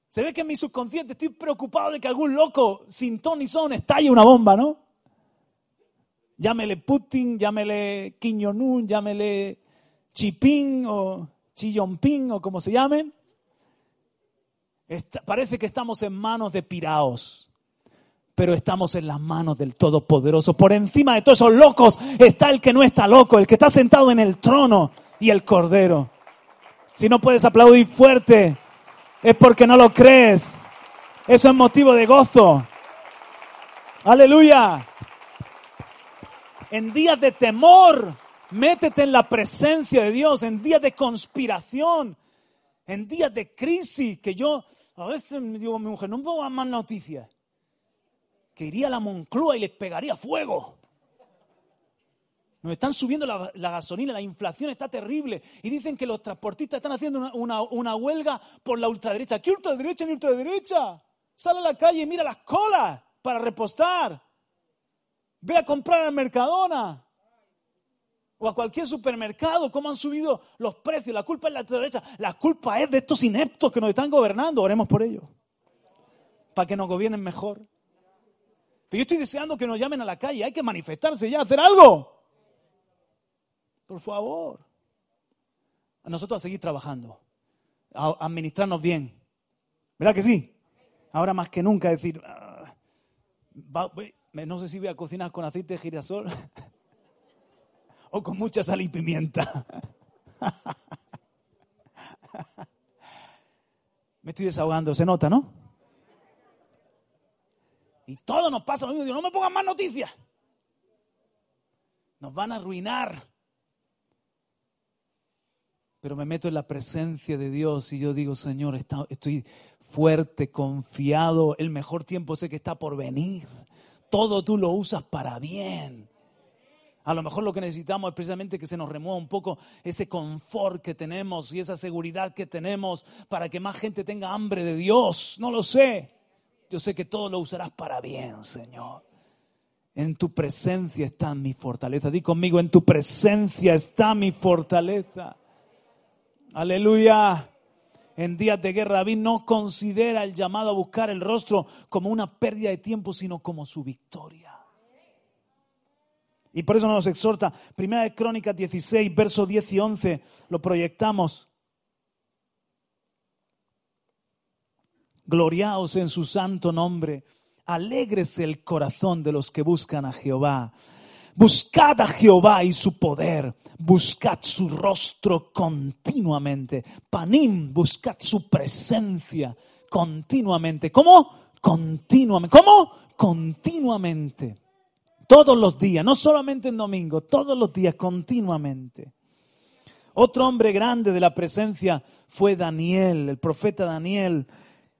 S1: Se ve que en mi subconsciente estoy preocupado de que algún loco sin ton ni son estalle una bomba, ¿no? Llámele Putin, llámele Kim Jong-un, llámele Chipín o Jinping o como se llamen. parece que estamos en manos de piraos, pero estamos en las manos del Todopoderoso. Por encima de todos esos locos está el que no está loco, el que está sentado en el trono y el Cordero. Si no puedes aplaudir fuerte, es porque no lo crees. Eso es motivo de gozo. Aleluya. En días de temor, métete en la presencia de Dios. En días de conspiración, en días de crisis, que yo a veces digo a mi mujer, no puedo más noticias. Iría a la Moncloa y les pegaría fuego. Nos están subiendo la, gasolina, la inflación está terrible. Y dicen que los transportistas están haciendo una, huelga por la ultraderecha. ¿Qué ultraderecha ni ultraderecha? Sale a la calle y mira las colas para repostar. Ve a comprar al Mercadona. O a cualquier supermercado, cómo han subido los precios. La culpa es la ultraderecha. La culpa es de estos ineptos que nos están gobernando. Oremos por ellos. Para que nos gobiernen mejor. Pero yo estoy deseando que nos llamen a la calle. Hay que manifestarse ya, hacer algo. Por favor. A nosotros a seguir trabajando, a administrarnos bien. ¿Verdad que sí? Ahora más que nunca decir, ah, no sé si voy a cocinar con aceite de girasol <laughs> o con mucha sal y pimienta. <laughs> Me estoy desahogando, se nota, ¿no? Y todo nos pasa lo mismo. Digo, no me pongan más noticias. Nos van a arruinar pero me meto en la presencia de Dios y yo digo, Señor, estoy fuerte, confiado, el mejor tiempo sé que está por venir. Todo tú lo usas para bien. A lo mejor lo que necesitamos es precisamente que se nos remueva un poco ese confort que tenemos y esa seguridad que tenemos para que más gente tenga hambre de Dios. No lo sé. Yo sé que todo lo usarás para bien, Señor. En tu presencia está mi fortaleza. Di conmigo, en tu presencia está mi fortaleza. Aleluya. En días de guerra, David no considera el llamado a buscar el rostro como una pérdida de tiempo, sino como su victoria. Y por eso nos exhorta, Primera de Crónicas 16, versos 10 y 11, lo proyectamos. Gloriaos en su santo nombre, alégrese el corazón de los que buscan a Jehová. Buscad a Jehová y su poder, buscad su rostro continuamente. Panim, buscad su presencia continuamente. ¿Cómo? Continuamente. ¿Cómo? Continuamente. Todos los días, no solamente en domingo, todos los días, continuamente. Otro hombre grande de la presencia fue Daniel, el profeta Daniel,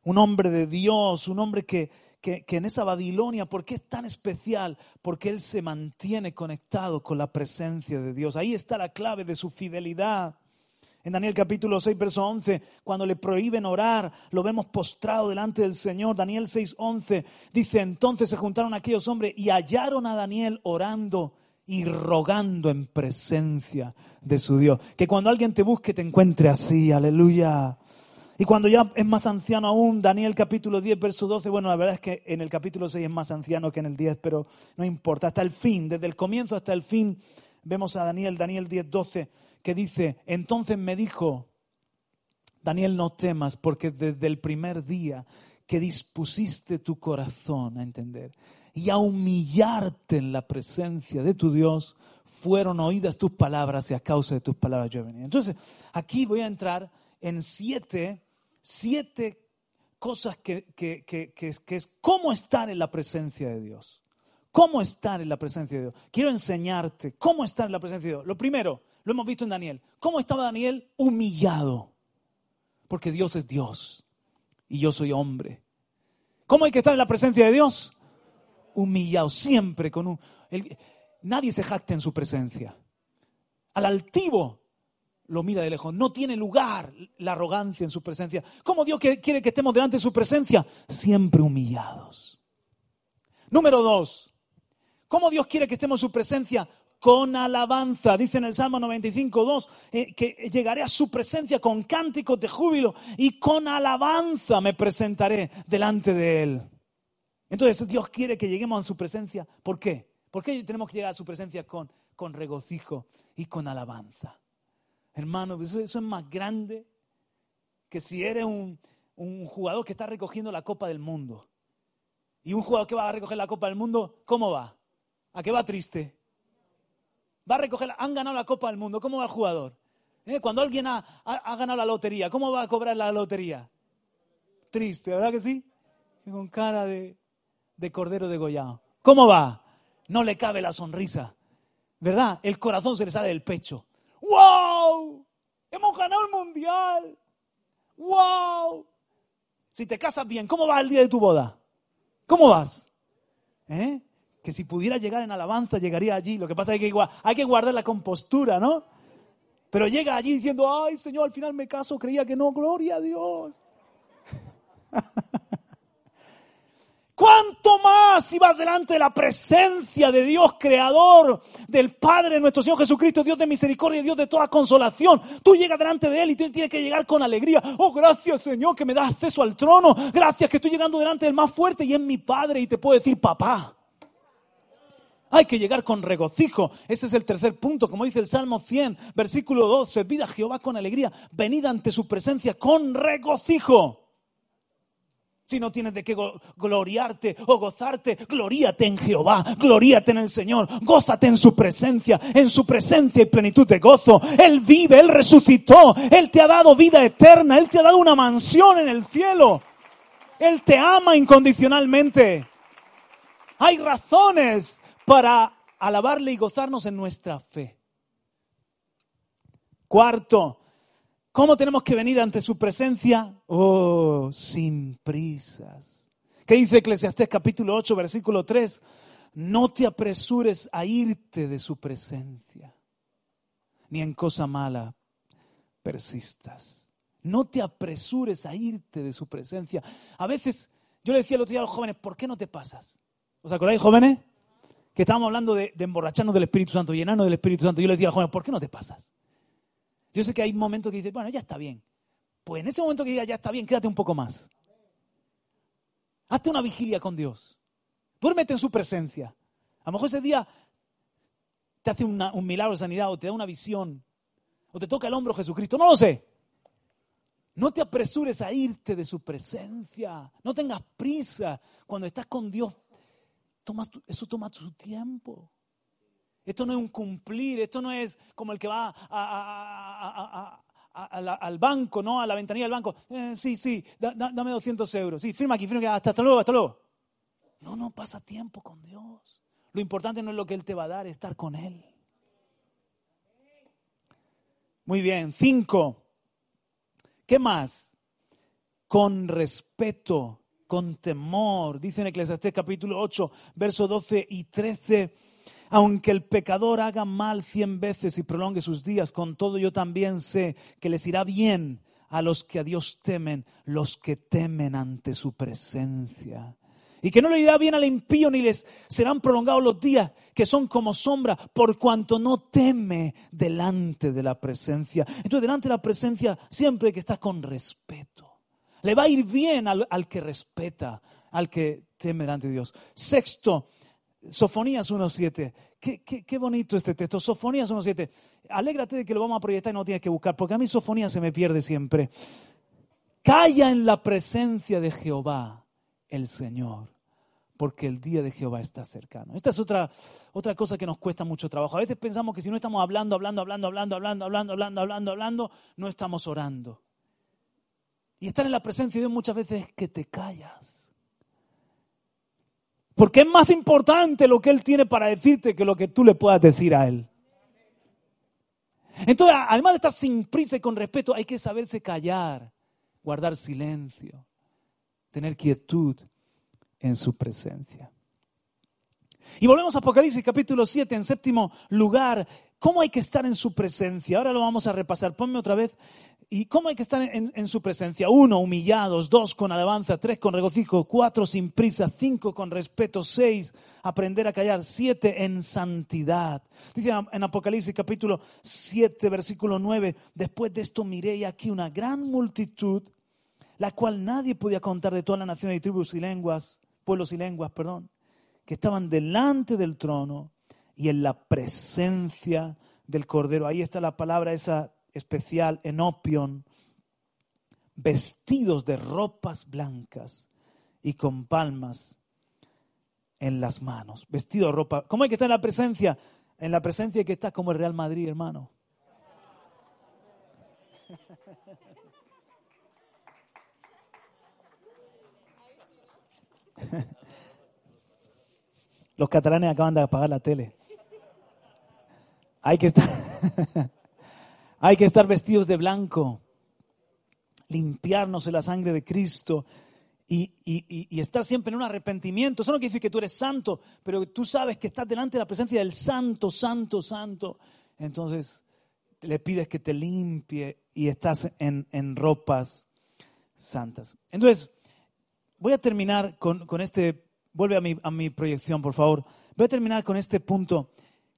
S1: un hombre de Dios, un hombre que que, en esa Babilonia, ¿por qué es tan especial? Porque él se mantiene conectado con la presencia de Dios. Ahí está la clave de su fidelidad. En Daniel capítulo 6, verso 11, cuando le prohíben orar, lo vemos postrado delante del Señor. Daniel 6, 11 dice, entonces se juntaron aquellos hombres y hallaron a Daniel orando y rogando en presencia de su Dios. Que cuando alguien te busque te encuentre así, aleluya. Y cuando ya es más anciano aún, Daniel capítulo 10, verso 12, bueno, la verdad es que en el capítulo 6 es más anciano que en el 10, pero no importa, hasta el fin, desde el comienzo hasta el fin, vemos a Daniel, Daniel 10, 12, que dice, entonces me dijo, Daniel, no temas, porque desde el primer día que dispusiste tu corazón a entender y a humillarte en la presencia de tu Dios, fueron oídas tus palabras y a causa de tus palabras yo he venido. Entonces, aquí voy a entrar en siete, siete cosas que, es cómo estar en la presencia de Dios. ¿Cómo estar en la presencia de Dios? Quiero enseñarte cómo estar en la presencia de Dios. Lo primero, lo hemos visto en Daniel. ¿Cómo estaba Daniel? Humillado. Porque Dios es Dios y yo soy hombre. ¿Cómo hay que estar en la presencia de Dios? Humillado, siempre con un... nadie se jacta en su presencia. Al altivo lo mira de lejos. No tiene lugar la arrogancia en su presencia. ¿Cómo Dios quiere que estemos delante de su presencia? Siempre humillados. Número dos. ¿Cómo Dios quiere que estemos en su presencia? Con alabanza. Dice en el Salmo 95, 2, eh, que llegaré a su presencia con cánticos de júbilo y con alabanza me presentaré delante de Él. Entonces Dios quiere que lleguemos a su presencia. ¿Por qué? ¿Por qué tenemos que llegar a su presencia con, con regocijo y con alabanza? Hermano, eso, es más grande que si eres un, un jugador que está recogiendo la Copa del Mundo. Y un jugador que va a recoger la Copa del Mundo, ¿cómo va? ¿A qué va triste? Va a recoger, han ganado la Copa del Mundo, ¿cómo va el jugador? ¿Eh? Cuando alguien ha, ganado la lotería, ¿cómo va a cobrar la lotería? Triste, ¿verdad que sí? Con cara de, de cordero degollado. ¿Cómo va? No le cabe la sonrisa, ¿verdad? El corazón se le sale del pecho. ¡Wow! Hemos ganado el mundial. ¡Wow! Si te casas bien, ¿cómo va el día de tu boda? ¿Cómo vas? ¿Eh? Que si pudiera llegar en alabanza, llegaría allí. Lo que pasa es que hay que guardar la compostura, ¿no? Pero llega allí diciendo, ay Señor, al final me caso, creía que no, gloria a Dios. <laughs> ¿Cuánto más si vas delante de la presencia de Dios, creador, del Padre nuestro Señor Jesucristo, Dios de misericordia, Dios de toda consolación? Tú llegas delante de Él y tú tienes que llegar con alegría. Oh, gracias Señor que me das acceso al trono. Gracias que estoy llegando delante del más fuerte y es mi Padre y te puedo decir papá. Hay que llegar con regocijo. Ese es el tercer punto, como dice el Salmo 100, versículo 2. Servid a Jehová con alegría. Venid ante su presencia con regocijo. Si no tienes de qué gloriarte o gozarte, gloríate en Jehová, gloríate en el Señor, gózate en su presencia, en su presencia y plenitud de gozo. Él vive, Él resucitó, Él te ha dado vida eterna, Él te ha dado una mansión en el cielo. Él te ama incondicionalmente. Hay razones para alabarle y gozarnos en nuestra fe. Cuarto, ¿Cómo tenemos que venir ante su presencia? Oh, sin prisas. ¿Qué dice Eclesiastés capítulo 8, versículo 3? No te apresures a irte de su presencia, ni en cosa mala persistas. No te apresures a irte de su presencia. A veces, yo le decía el otro día a los jóvenes, ¿por qué no te pasas? ¿Os acordáis, jóvenes? Que estábamos hablando de, emborracharnos del Espíritu Santo, llenarnos del Espíritu Santo. Yo le decía a los jóvenes, ¿por qué no te pasas? Yo sé que hay momentos que dices, bueno, ya está bien. Pues en ese momento que digas, ya está bien, quédate un poco más. Hazte una vigilia con Dios. Duérmete en su presencia. A lo mejor ese día te hace un milagro de sanidad o te da una visión o te toca el hombro Jesucristo. No lo sé. No te apresures a irte de su presencia. No tengas prisa. Cuando estás con Dios, eso toma su tiempo. Esto no es un cumplir, esto no es como el que va al banco, ¿no? A la ventanilla del banco. Eh, sí, sí, dame 200 euros. Sí, firma aquí, firma aquí, hasta, hasta luego, hasta luego. No, no, pasa tiempo con Dios. Lo importante no es lo que Él te va a dar, es estar con Él. Muy bien, cinco. ¿Qué más? Con respeto, con temor. Dice en Eclesiastés capítulo 8, versos 12 y 13 aunque el pecador haga mal cien veces y prolongue sus días, con todo yo también sé que les irá bien a los que a Dios temen, los que temen ante su presencia. Y que no le irá bien al impío ni les serán prolongados los días que son como sombra, por cuanto no teme delante de la presencia. Entonces, delante de la presencia siempre hay que estar con respeto. Le va a ir bien al, al que respeta, al que teme delante de Dios. Sexto, Sofonías 1.7. Qué, qué, qué, bonito este texto. Sofonías 1.7. Alégrate de que lo vamos a proyectar y no tienes que buscar, porque a mí Sofonías se me pierde siempre. Calla en la presencia de Jehová, el Señor, porque el día de Jehová está cercano. Esta es otra, otra cosa que nos cuesta mucho trabajo. A veces pensamos que si no estamos hablando, hablando, hablando, hablando, hablando, hablando, hablando, hablando, hablando, no estamos orando. Y estar en la presencia de Dios muchas veces es que te callas porque es más importante lo que Él tiene para decirte que lo que tú le puedas decir a Él. Entonces, además de estar sin prisa y con respeto, hay que saberse callar, guardar silencio, tener quietud en su presencia. Y volvemos a Apocalipsis capítulo 7, en séptimo lugar, ¿cómo hay que estar en su presencia? Ahora lo vamos a repasar. Ponme otra vez ¿Y cómo hay que estar en, su presencia? Uno, humillados. Dos, con alabanza. Tres, con regocijo. Cuatro, sin prisa. Cinco, con respeto. Seis, aprender a callar. Siete, en santidad. Dice en Apocalipsis capítulo 7, versículo 9. Después de esto miré aquí una gran multitud, la cual nadie podía contar de todas las naciones y tribus y lenguas, pueblos y lenguas, perdón, que estaban delante del trono y en la presencia del Cordero. Ahí está la palabra esa especial, enopion, vestidos de ropas blancas y con palmas en las manos. Vestido de ropa. ¿Cómo hay que estar en la presencia? En la presencia que estar como el Real Madrid, hermano. <laughs> Los catalanes acaban de apagar la tele. Hay que estar, <laughs> hay que estar vestidos de blanco, limpiarnos en la sangre de Cristo y, y, estar siempre en un arrepentimiento. Eso no quiere decir que tú eres santo, pero tú sabes que estás delante de la presencia del santo, santo, santo. Entonces le pides que te limpie y estás en, en ropas santas. Entonces, voy a terminar con, con este, vuelve a mi, a mi proyección, por favor. Voy a terminar con este punto.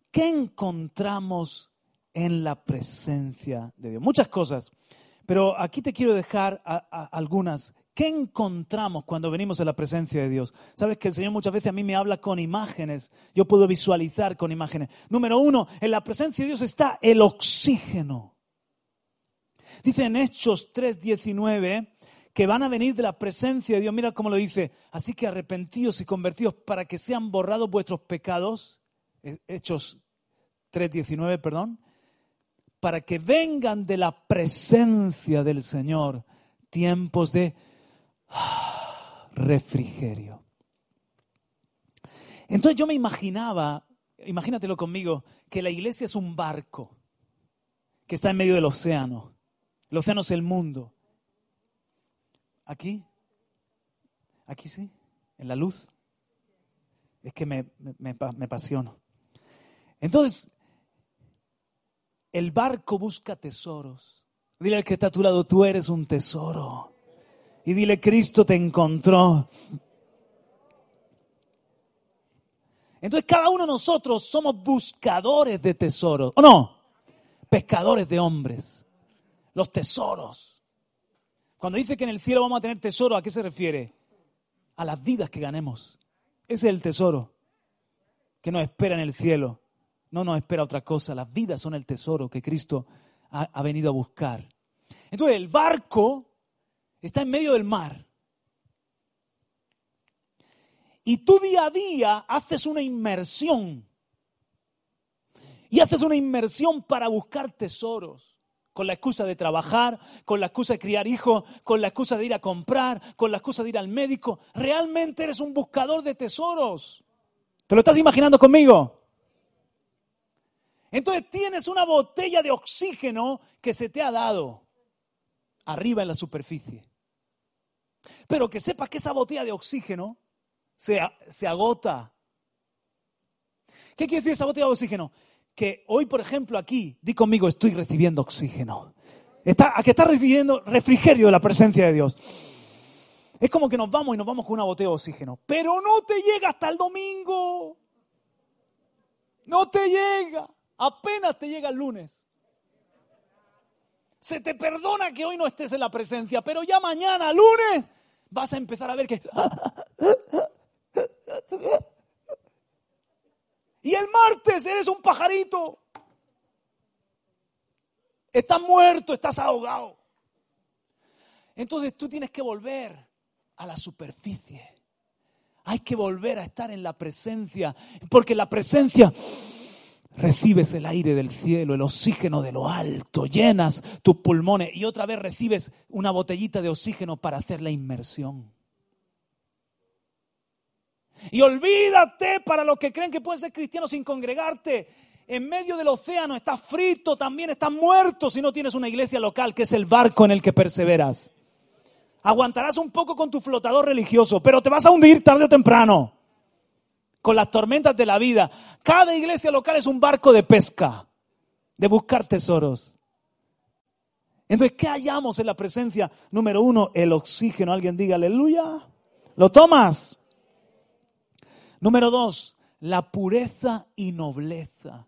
S1: ¿Qué encontramos en la presencia de Dios? Muchas cosas, pero aquí te quiero dejar algunas. ¿Qué encontramos cuando venimos a la presencia de Dios? Sabes que el Señor muchas veces a mí me habla con imágenes. Yo puedo visualizar con imágenes. Número uno, en la presencia de Dios está el oxígeno. Dice en Hechos 3:19 que van a venir de la presencia de Dios. Mira cómo lo dice. Así que arrepentíos y convertidos para que sean borrados vuestros pecados. Hechos 3:19, perdón. Para que vengan de la presencia del Señor tiempos de refrigerio. Entonces yo me imaginaba, imagínatelo conmigo, que la iglesia es un barco que está en medio del océano. El océano es el mundo. ¿Aquí? ¿Aquí sí? ¿En la luz? Es que me, me, me apasiono. Entonces, el barco busca tesoros. Dile al que está a tu lado, tú eres un tesoro y dile, Cristo te encontró. Entonces cada uno de nosotros somos buscadores de tesoros, ¿o no? Pescadores de hombres, los tesoros. Cuando dice que en el cielo vamos a tener tesoro, ¿a qué se refiere? A las vidas que ganemos. Ese es el tesoro que nos espera en el cielo. No nos espera otra cosa. Las vidas son el tesoro que Cristo ha, ha venido a buscar. Entonces el barco está en medio del mar. Y tú día a día haces una inmersión. Y haces una inmersión para buscar tesoros. Con la excusa de trabajar, con la excusa de criar hijos, con la excusa de ir a comprar, con la excusa de ir al médico. Realmente eres un buscador de tesoros. ¿Te lo estás imaginando conmigo? Entonces tienes una botella de oxígeno que se te ha dado arriba en la superficie. Pero que sepas que esa botella de oxígeno se, se agota. ¿Qué quiere decir esa botella de oxígeno? Que hoy, por ejemplo, aquí, di conmigo, estoy recibiendo oxígeno. Está, a está recibiendo refrigerio de la presencia de Dios. Es como que nos vamos y nos vamos con una botella de oxígeno. Pero no te llega hasta el domingo. No te llega. Apenas te llega el lunes. Se te perdona que hoy no estés en la presencia, pero ya mañana, lunes, vas a empezar a ver que... Y el martes eres un pajarito. Estás muerto, estás ahogado. Entonces tú tienes que volver a la superficie. Hay que volver a estar en la presencia, porque la presencia recibes el aire del cielo, el oxígeno de lo alto, llenas tus pulmones y otra vez recibes una botellita de oxígeno para hacer la inmersión. Y olvídate para los que creen que pueden ser cristianos sin congregarte. En medio del océano estás frito, también estás muerto si no tienes una iglesia local, que es el barco en el que perseveras. Aguantarás un poco con tu flotador religioso, pero te vas a hundir tarde o temprano con las tormentas de la vida. Cada iglesia local es un barco de pesca, de buscar tesoros. Entonces, ¿qué hallamos en la presencia? Número uno, el oxígeno. Alguien diga aleluya. ¿Lo tomas? Número dos, la pureza y nobleza.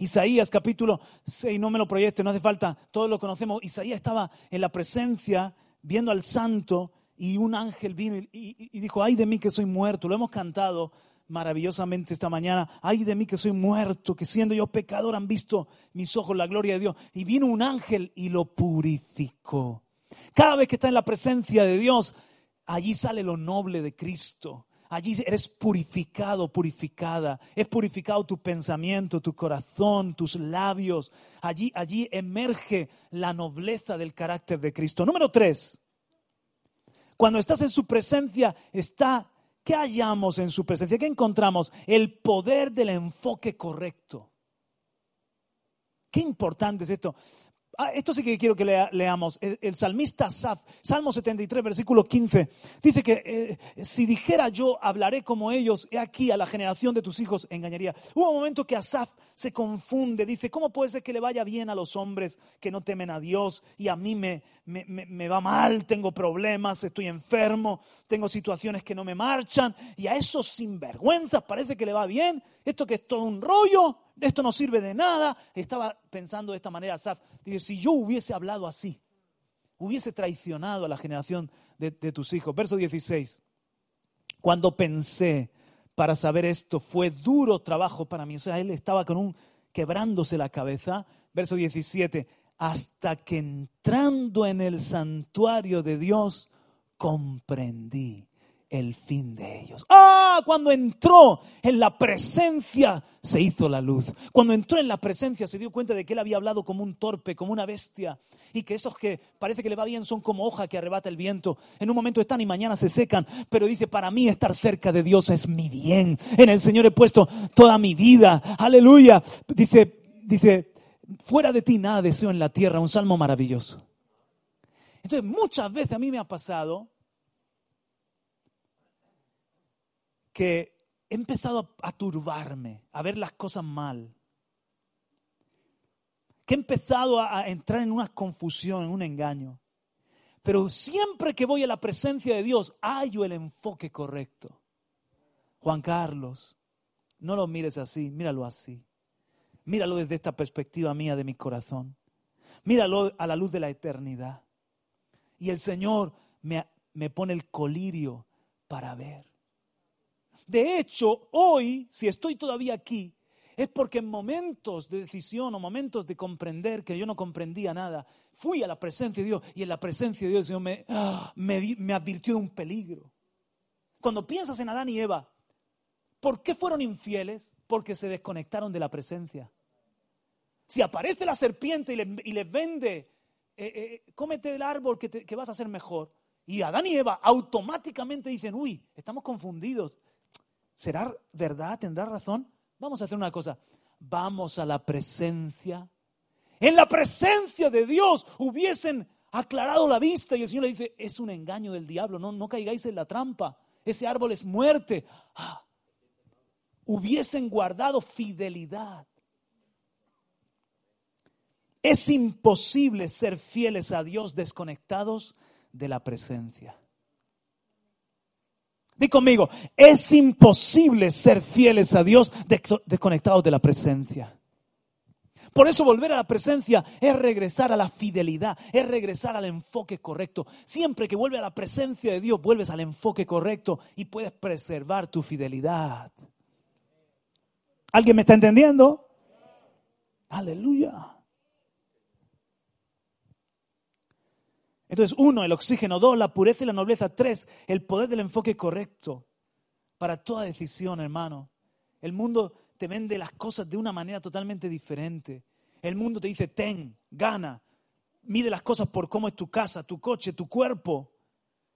S1: Isaías capítulo 6, no me lo proyecte, no hace falta, todos lo conocemos. Isaías estaba en la presencia viendo al santo y un ángel vino y, y dijo, ay de mí que soy muerto. Lo hemos cantado, maravillosamente esta mañana, ay de mí que soy muerto, que siendo yo pecador han visto mis ojos la gloria de Dios. Y vino un ángel y lo purificó. Cada vez que está en la presencia de Dios, allí sale lo noble de Cristo. Allí eres purificado, purificada. Es purificado tu pensamiento, tu corazón, tus labios. Allí, allí emerge la nobleza del carácter de Cristo. Número tres. Cuando estás en su presencia, está, ¿qué hallamos en su presencia? ¿Qué encontramos? El poder del enfoque correcto. Qué importante es esto. Ah, esto sí que quiero que leamos. El, salmista Saf, Salmo 73, versículo 15, dice que eh, si dijera yo, hablaré como ellos, he aquí a la generación de tus hijos engañaría. Hubo un momento que Asaf se confunde, dice, ¿cómo puede ser que le vaya bien a los hombres que no temen a Dios y a mí me, me, me va mal, tengo problemas, estoy enfermo, tengo situaciones que no me marchan y a esos sinvergüenzas parece que le va bien? Esto que es todo un rollo esto no sirve de nada. Estaba pensando de esta manera Asaf. Dice, si yo hubiese hablado así, hubiese traicionado a la generación de, tus hijos. Verso 16. Cuando pensé para saber esto, fue duro trabajo para mí. O sea, él estaba con un quebrándose la cabeza. Verso 17. Hasta que entrando en el santuario de Dios, comprendí el fin de ellos. Ah, cuando entró en la presencia se hizo la luz. Cuando entró en la presencia se dio cuenta de que él había hablado como un torpe, como una bestia, y que esos que parece que le va bien son como hoja que arrebata el viento. En un momento están y mañana se secan, pero dice, para mí estar cerca de Dios es mi bien. En el Señor he puesto toda mi vida. Aleluya. Dice, dice, fuera de ti nada deseo en la tierra. Un salmo maravilloso. Entonces, muchas veces a mí me ha pasado que he empezado a turbarme, a ver las cosas mal. Que he empezado a entrar en una confusión, en un engaño. Pero siempre que voy a la presencia de Dios, hallo el enfoque correcto. Juan Carlos, no lo mires así, míralo así. Míralo desde esta perspectiva mía de mi corazón. Míralo a la luz de la eternidad. Y el Señor me, me pone el colirio para ver. De hecho, hoy, si estoy todavía aquí, es porque en momentos de decisión o momentos de comprender que yo no comprendía nada, fui a la presencia de Dios y en la presencia de Dios el Señor me, me, advirtió de un peligro. Cuando piensas en Adán y Eva, ¿por qué fueron infieles? Porque se desconectaron de la presencia. Si aparece la serpiente y, les vende, eh, eh, cómete el árbol que, que vas a ser mejor. Y Adán y Eva automáticamente dicen, uy, estamos confundidos. ¿Será verdad? ¿Tendrá razón? Vamos a hacer una cosa. Vamos a la presencia. En la presencia de Dios hubiesen aclarado la vista y el Señor le dice, es un engaño del diablo, no, no caigáis en la trampa. Ese árbol es muerte. Ah, hubiesen guardado fidelidad. Es imposible ser fieles a Dios desconectados de la presencia. Di conmigo, es imposible ser fieles a Dios desconectados de la presencia. Por eso volver a la presencia es regresar a la fidelidad, es regresar al enfoque correcto. Siempre que vuelves a la presencia de Dios, vuelves al enfoque correcto y puedes preservar tu fidelidad. ¿Alguien me está entendiendo? Aleluya. Entonces, uno, el oxígeno, dos, la pureza y la nobleza, tres, el poder del enfoque correcto para toda decisión, hermano. El mundo te vende las cosas de una manera totalmente diferente. El mundo te dice, ten, gana, mide las cosas por cómo es tu casa, tu coche, tu cuerpo,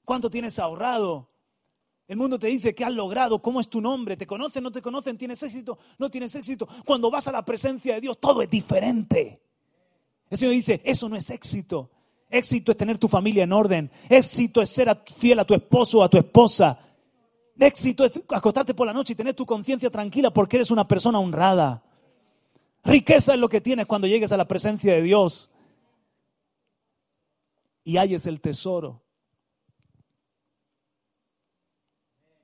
S1: cuánto tienes ahorrado. El mundo te dice qué has logrado, cómo es tu nombre, te conocen, no te conocen, tienes éxito, no tienes éxito. Cuando vas a la presencia de Dios, todo es diferente. El Señor dice, eso no es éxito. Éxito es tener tu familia en orden. Éxito es ser fiel a tu esposo o a tu esposa. Éxito es acostarte por la noche y tener tu conciencia tranquila porque eres una persona honrada. Riqueza es lo que tienes cuando llegues a la presencia de Dios y halles el tesoro.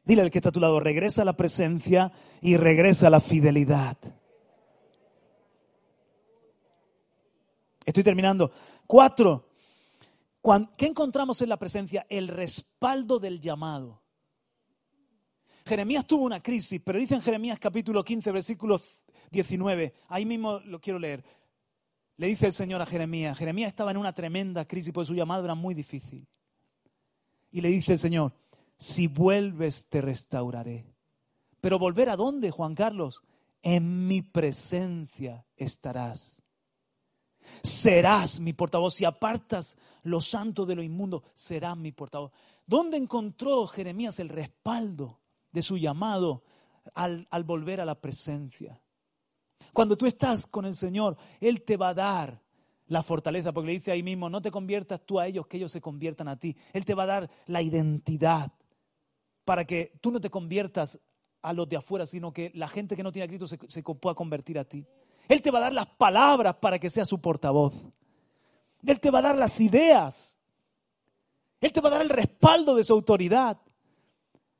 S1: Dile al que está a tu lado, regresa a la presencia y regresa a la fidelidad. Estoy terminando. Cuatro, ¿Qué encontramos en la presencia? El respaldo del llamado. Jeremías tuvo una crisis, pero dice en Jeremías capítulo 15, versículo 19, ahí mismo lo quiero leer. Le dice el Señor a Jeremías, Jeremías estaba en una tremenda crisis porque su llamado era muy difícil. Y le dice el Señor, si vuelves te restauraré. Pero volver a dónde, Juan Carlos? En mi presencia estarás. Serás mi portavoz. Si apartas lo santo de lo inmundo, serás mi portavoz. ¿Dónde encontró Jeremías el respaldo de su llamado al, al volver a la presencia? Cuando tú estás con el Señor, Él te va a dar la fortaleza, porque le dice ahí mismo, no te conviertas tú a ellos, que ellos se conviertan a ti. Él te va a dar la identidad para que tú no te conviertas a los de afuera, sino que la gente que no tiene a Cristo se, se pueda convertir a ti. Él te va a dar las palabras para que sea su portavoz. Él te va a dar las ideas. Él te va a dar el respaldo de su autoridad.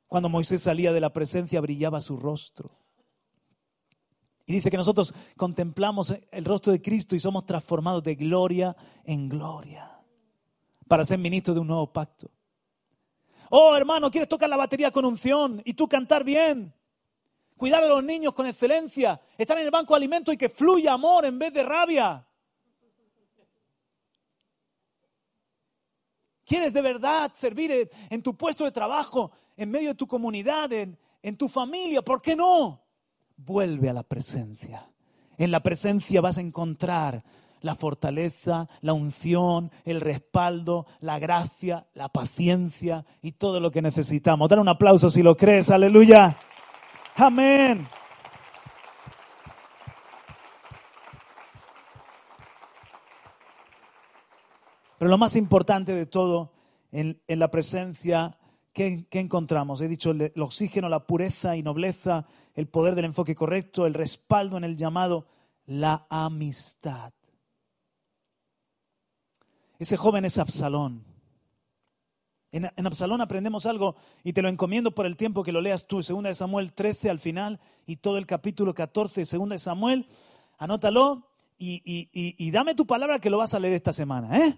S1: Cuando Moisés salía de la presencia brillaba su rostro. Y dice que nosotros contemplamos el rostro de Cristo y somos transformados de gloria en gloria para ser ministros de un nuevo pacto. Oh, hermano, ¿quieres tocar la batería con unción y tú cantar bien? Cuidar a los niños con excelencia, estar en el banco de alimentos y que fluya amor en vez de rabia. ¿Quieres de verdad servir en, tu puesto de trabajo, en medio de tu comunidad, en, en tu familia? ¿Por qué no? vuelve a la presencia. En la presencia vas a encontrar la fortaleza, la unción, el respaldo, la gracia, la paciencia y todo lo que necesitamos. Dar un aplauso si lo crees, aleluya. Amén. Pero lo más importante de todo en, la presencia ¿Qué, encontramos? He dicho el, oxígeno, la pureza y nobleza, el poder del enfoque correcto, el respaldo en el llamado, la amistad. Ese joven es Absalón. En, Absalón aprendemos algo y te lo encomiendo por el tiempo que lo leas tú, Segunda de Samuel 13 al final y todo el capítulo 14 Segunda de Samuel, anótalo y, y, y, y dame tu palabra que lo vas a leer esta semana, ¿eh?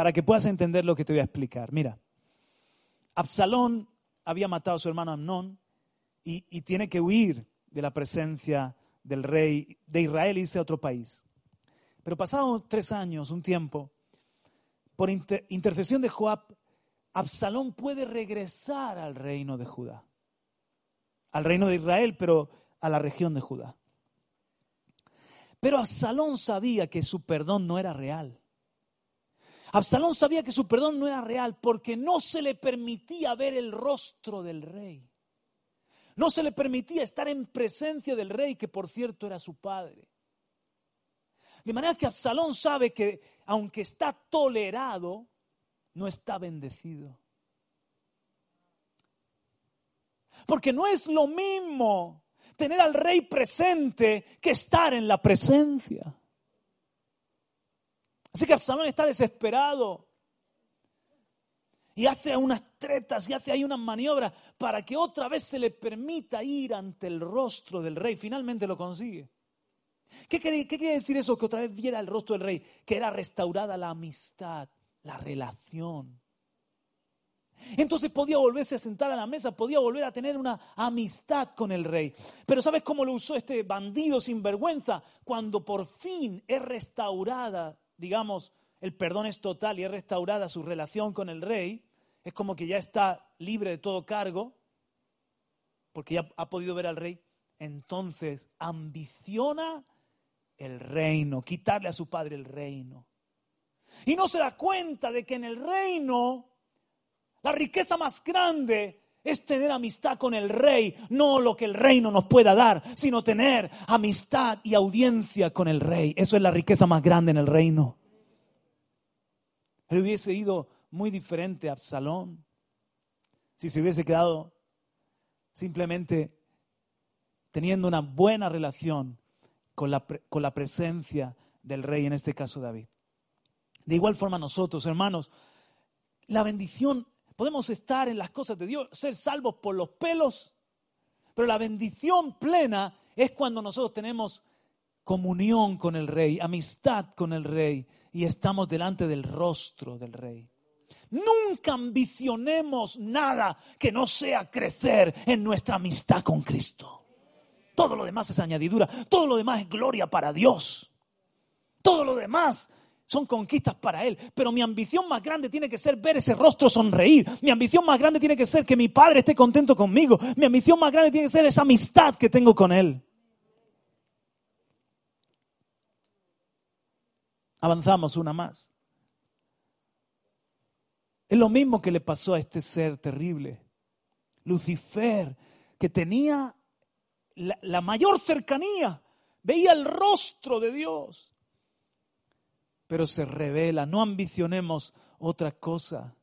S1: Para que puedas entender lo que te voy a explicar. Mira, Absalón había matado a su hermano Amnón y, tiene que huir de la presencia del rey de Israel y irse a otro país. Pero pasados tres años, un tiempo, por intercesión de Joab, Absalón puede regresar al reino de Judá, al reino de Israel, pero a la región de Judá. Pero Absalón sabía que su perdón no era real. Absalón sabía que su perdón no era real porque no se le permitía ver el rostro del rey. No se le permitía estar en presencia del rey, que por cierto era su padre. De manera que Absalón sabe que aunque está tolerado, no está bendecido. Porque no es lo mismo tener al rey presente que estar en la presencia. Así que Absalón está desesperado. Y hace unas tretas y hace ahí unas maniobras para que otra vez se le permita ir ante el rostro del rey. Finalmente lo consigue. ¿Qué quiere, ¿Qué quiere, decir eso? Que otra vez viera el rostro del rey, que era restaurada la amistad, la relación. Entonces podía volverse a sentar a la mesa, podía volver a tener una amistad con el rey. Pero ¿sabes cómo lo usó este bandido sin vergüenza? Cuando por fin es restaurada digamos, el perdón es total y es restaurada su relación con el rey, es como que ya está libre de todo cargo, porque ya ha podido ver al rey, entonces ambiciona el reino, quitarle a su padre el reino. Y no se da cuenta de que en el reino la riqueza más grande es tener amistad con el rey, no lo que el reino nos pueda dar, sino tener amistad y audiencia con el rey. Eso es la riqueza más grande en el reino. Él hubiese ido muy diferente a Absalón si se hubiese quedado simplemente teniendo una buena relación con la, con la presencia del rey, en este caso David. De igual forma nosotros, hermanos, la bendición Podemos estar en las cosas de Dios, ser salvos por los pelos, pero la bendición plena es cuando nosotros tenemos comunión con el rey, amistad con el rey y estamos delante del rostro del rey. Nunca ambicionemos nada que no sea crecer en nuestra amistad con Cristo. Todo lo demás es añadidura, todo lo demás es gloria para Dios. Todo lo demás son conquistas para Él. Pero mi ambición más grande tiene que ser ver ese rostro sonreír. Mi ambición más grande tiene que ser que mi Padre esté contento conmigo. Mi ambición más grande tiene que ser esa amistad que tengo con Él. Avanzamos una más. Es lo mismo que le pasó a este ser terrible. Lucifer, que tenía la, la mayor cercanía, veía el rostro de Dios, pero se revela. No ambicionemos otra cosa.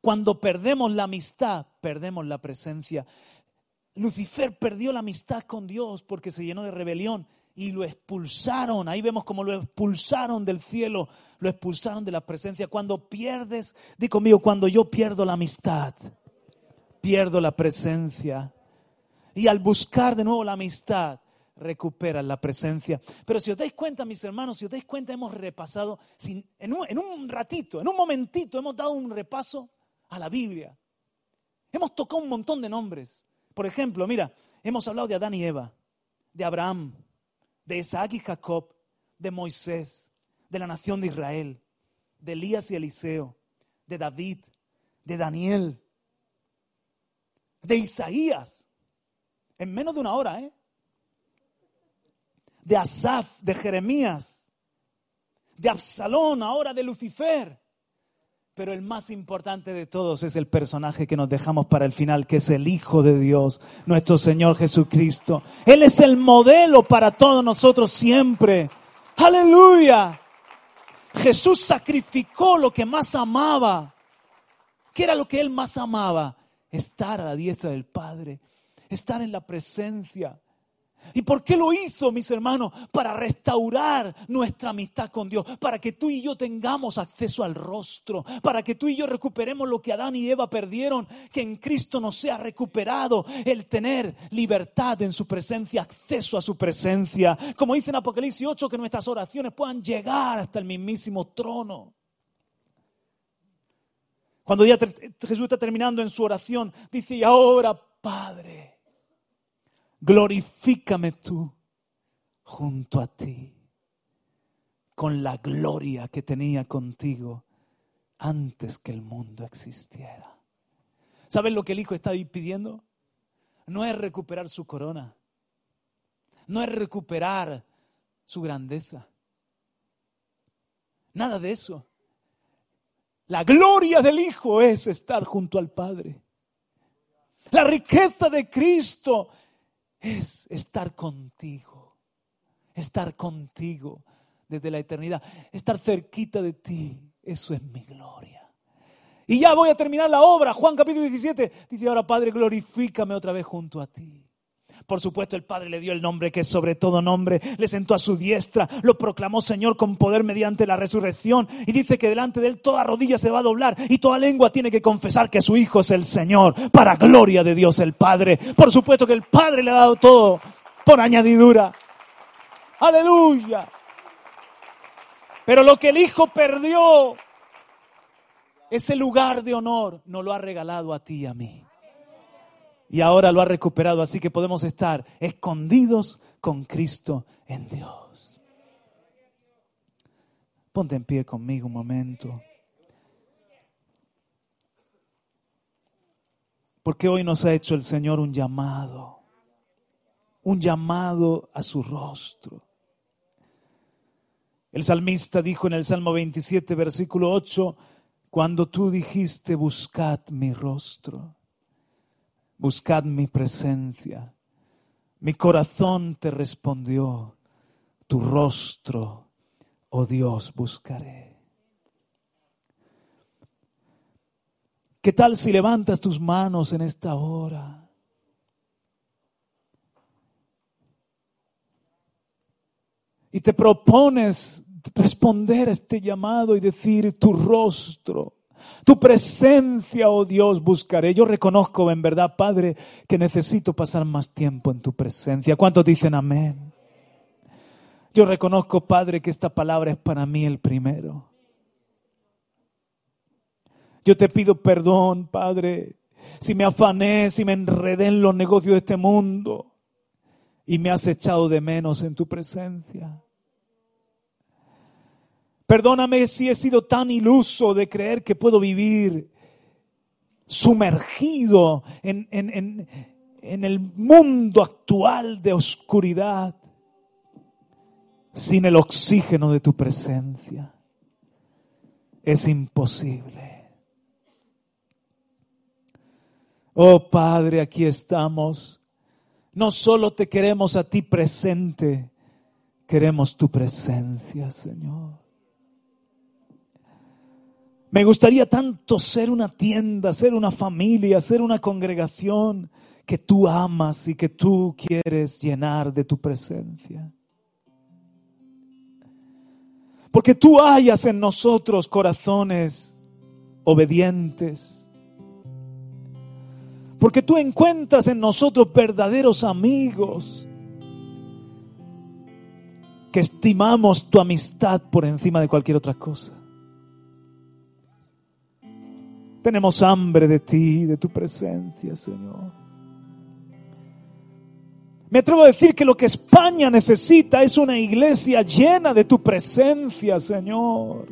S1: Cuando perdemos la amistad, perdemos la presencia. Lucifer perdió la amistad con Dios porque se llenó de rebelión y lo expulsaron. Ahí vemos como lo expulsaron del cielo, lo expulsaron de la presencia. Cuando pierdes, di conmigo, cuando yo pierdo la amistad, pierdo la presencia. Y al buscar de nuevo la amistad, recuperas la presencia. Pero si os dais cuenta, mis hermanos, si os dais cuenta, hemos repasado, en, un, en un ratito, en un momentito, hemos dado un repaso a la Biblia. Hemos tocado un montón de nombres. Por ejemplo, mira, hemos hablado de Adán y Eva, de Abraham, de Isaac y Jacob, de Moisés, de la nación de Israel, de Elías y Eliseo, de David, de Daniel, de Isaías, en menos de una hora, ¿eh? De Asaf, de Jeremías, de Absalón, ahora de Lucifer, pero el más importante de todos es el personaje que nos dejamos para el final, que es el Hijo de Dios, nuestro Señor Jesucristo. Él es el modelo para todos nosotros siempre. Aleluya. Jesús sacrificó lo que más amaba. ¿Qué era lo que él más amaba? Estar a la diestra del Padre, estar en la presencia ¿Y por qué lo hizo, mis hermanos? Para restaurar nuestra amistad con Dios, para que tú y yo tengamos acceso al rostro, para que tú y yo recuperemos lo que Adán y Eva perdieron, que en Cristo nos sea recuperado el tener libertad en su presencia, acceso a su presencia. Como dice en Apocalipsis 8, que nuestras oraciones puedan llegar hasta el mismísimo trono. Cuando ya Jesús está terminando en su oración, dice, y ahora, Padre, glorifícame tú junto a ti con la gloria que tenía contigo antes que el mundo existiera. ¿Sabes lo que el Hijo está pidiendo? No es recuperar su corona, no es recuperar su grandeza, nada de eso. La gloria del Hijo es estar junto al Padre. La riqueza de Cristo es estar contigo, estar contigo desde la eternidad, estar cerquita de ti. Eso es mi gloria. Y ya voy a terminar la obra. Juan capítulo 17 dice, ahora Padre, glorifícame otra vez junto a ti. Por supuesto, el Padre le dio el nombre que es sobre todo nombre, le sentó a su diestra, lo proclamó Señor con poder mediante la resurrección y dice que delante de él toda rodilla se va a doblar y toda lengua tiene que confesar que su Hijo es el Señor, para gloria de Dios el Padre. Por supuesto que el Padre le ha dado todo por añadidura. Aleluya. Pero lo que el Hijo perdió, ese lugar de honor, no lo ha regalado a ti y a mí y ahora lo ha recuperado, así que podemos estar escondidos con Cristo en Dios. Ponte en pie conmigo un momento. Porque hoy nos ha hecho el Señor un llamado, un llamado a su rostro. El salmista dijo en el Salmo 27, versículo 8, cuando tú dijiste, buscad mi rostro buscad mi presencia. Mi corazón te respondió, tu rostro, oh Dios, buscaré. ¿Qué tal si levantas tus manos en esta hora? Y te propones responder a este llamado y decir tu rostro, tu presencia, oh Dios, buscaré. Yo reconozco en verdad, Padre, que necesito pasar más tiempo en tu presencia. ¿Cuántos dicen amén? Yo reconozco, Padre, que esta palabra es para mí el primero. Yo te pido perdón, Padre, si me afané, si me enredé en los negocios de este mundo y me has echado de menos en tu presencia. Perdóname si he sido tan iluso de creer que puedo vivir sumergido en, en el mundo actual de oscuridad sin el oxígeno de tu presencia. Es imposible. Oh Padre, aquí estamos. No solo te queremos a ti presente, queremos tu presencia, Señor. Me gustaría tanto ser una tienda, ser una familia, ser una congregación que tú amas y que tú quieres llenar de tu presencia. Porque tú hayas en nosotros corazones obedientes. Porque tú encuentras en nosotros verdaderos amigos que estimamos tu amistad por encima de cualquier otra cosa. Tenemos hambre de ti, de tu presencia, Señor. Me atrevo a decir que lo que España necesita es una iglesia llena de tu presencia, Señor.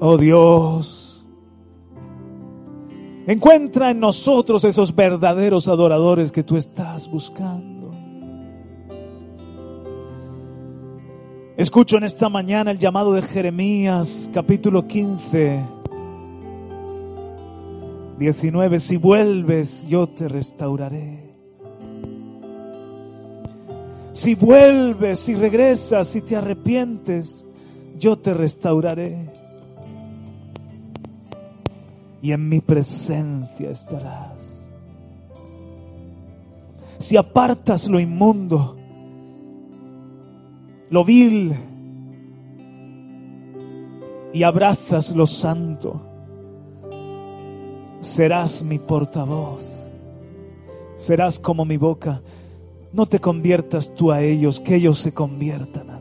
S1: Oh Dios, encuentra en nosotros esos verdaderos adoradores que tú estás buscando. Escucho en esta mañana el llamado de Jeremías, capítulo 15 19, si vuelves, yo te restauraré. Si vuelves, si regresas, si te arrepientes, yo te restauraré. Y en mi presencia estarás. Si apartas lo inmundo, lo vil, y abrazas lo santo, serás mi portavoz, serás como mi boca. No te conviertas tú a ellos, que ellos se conviertan a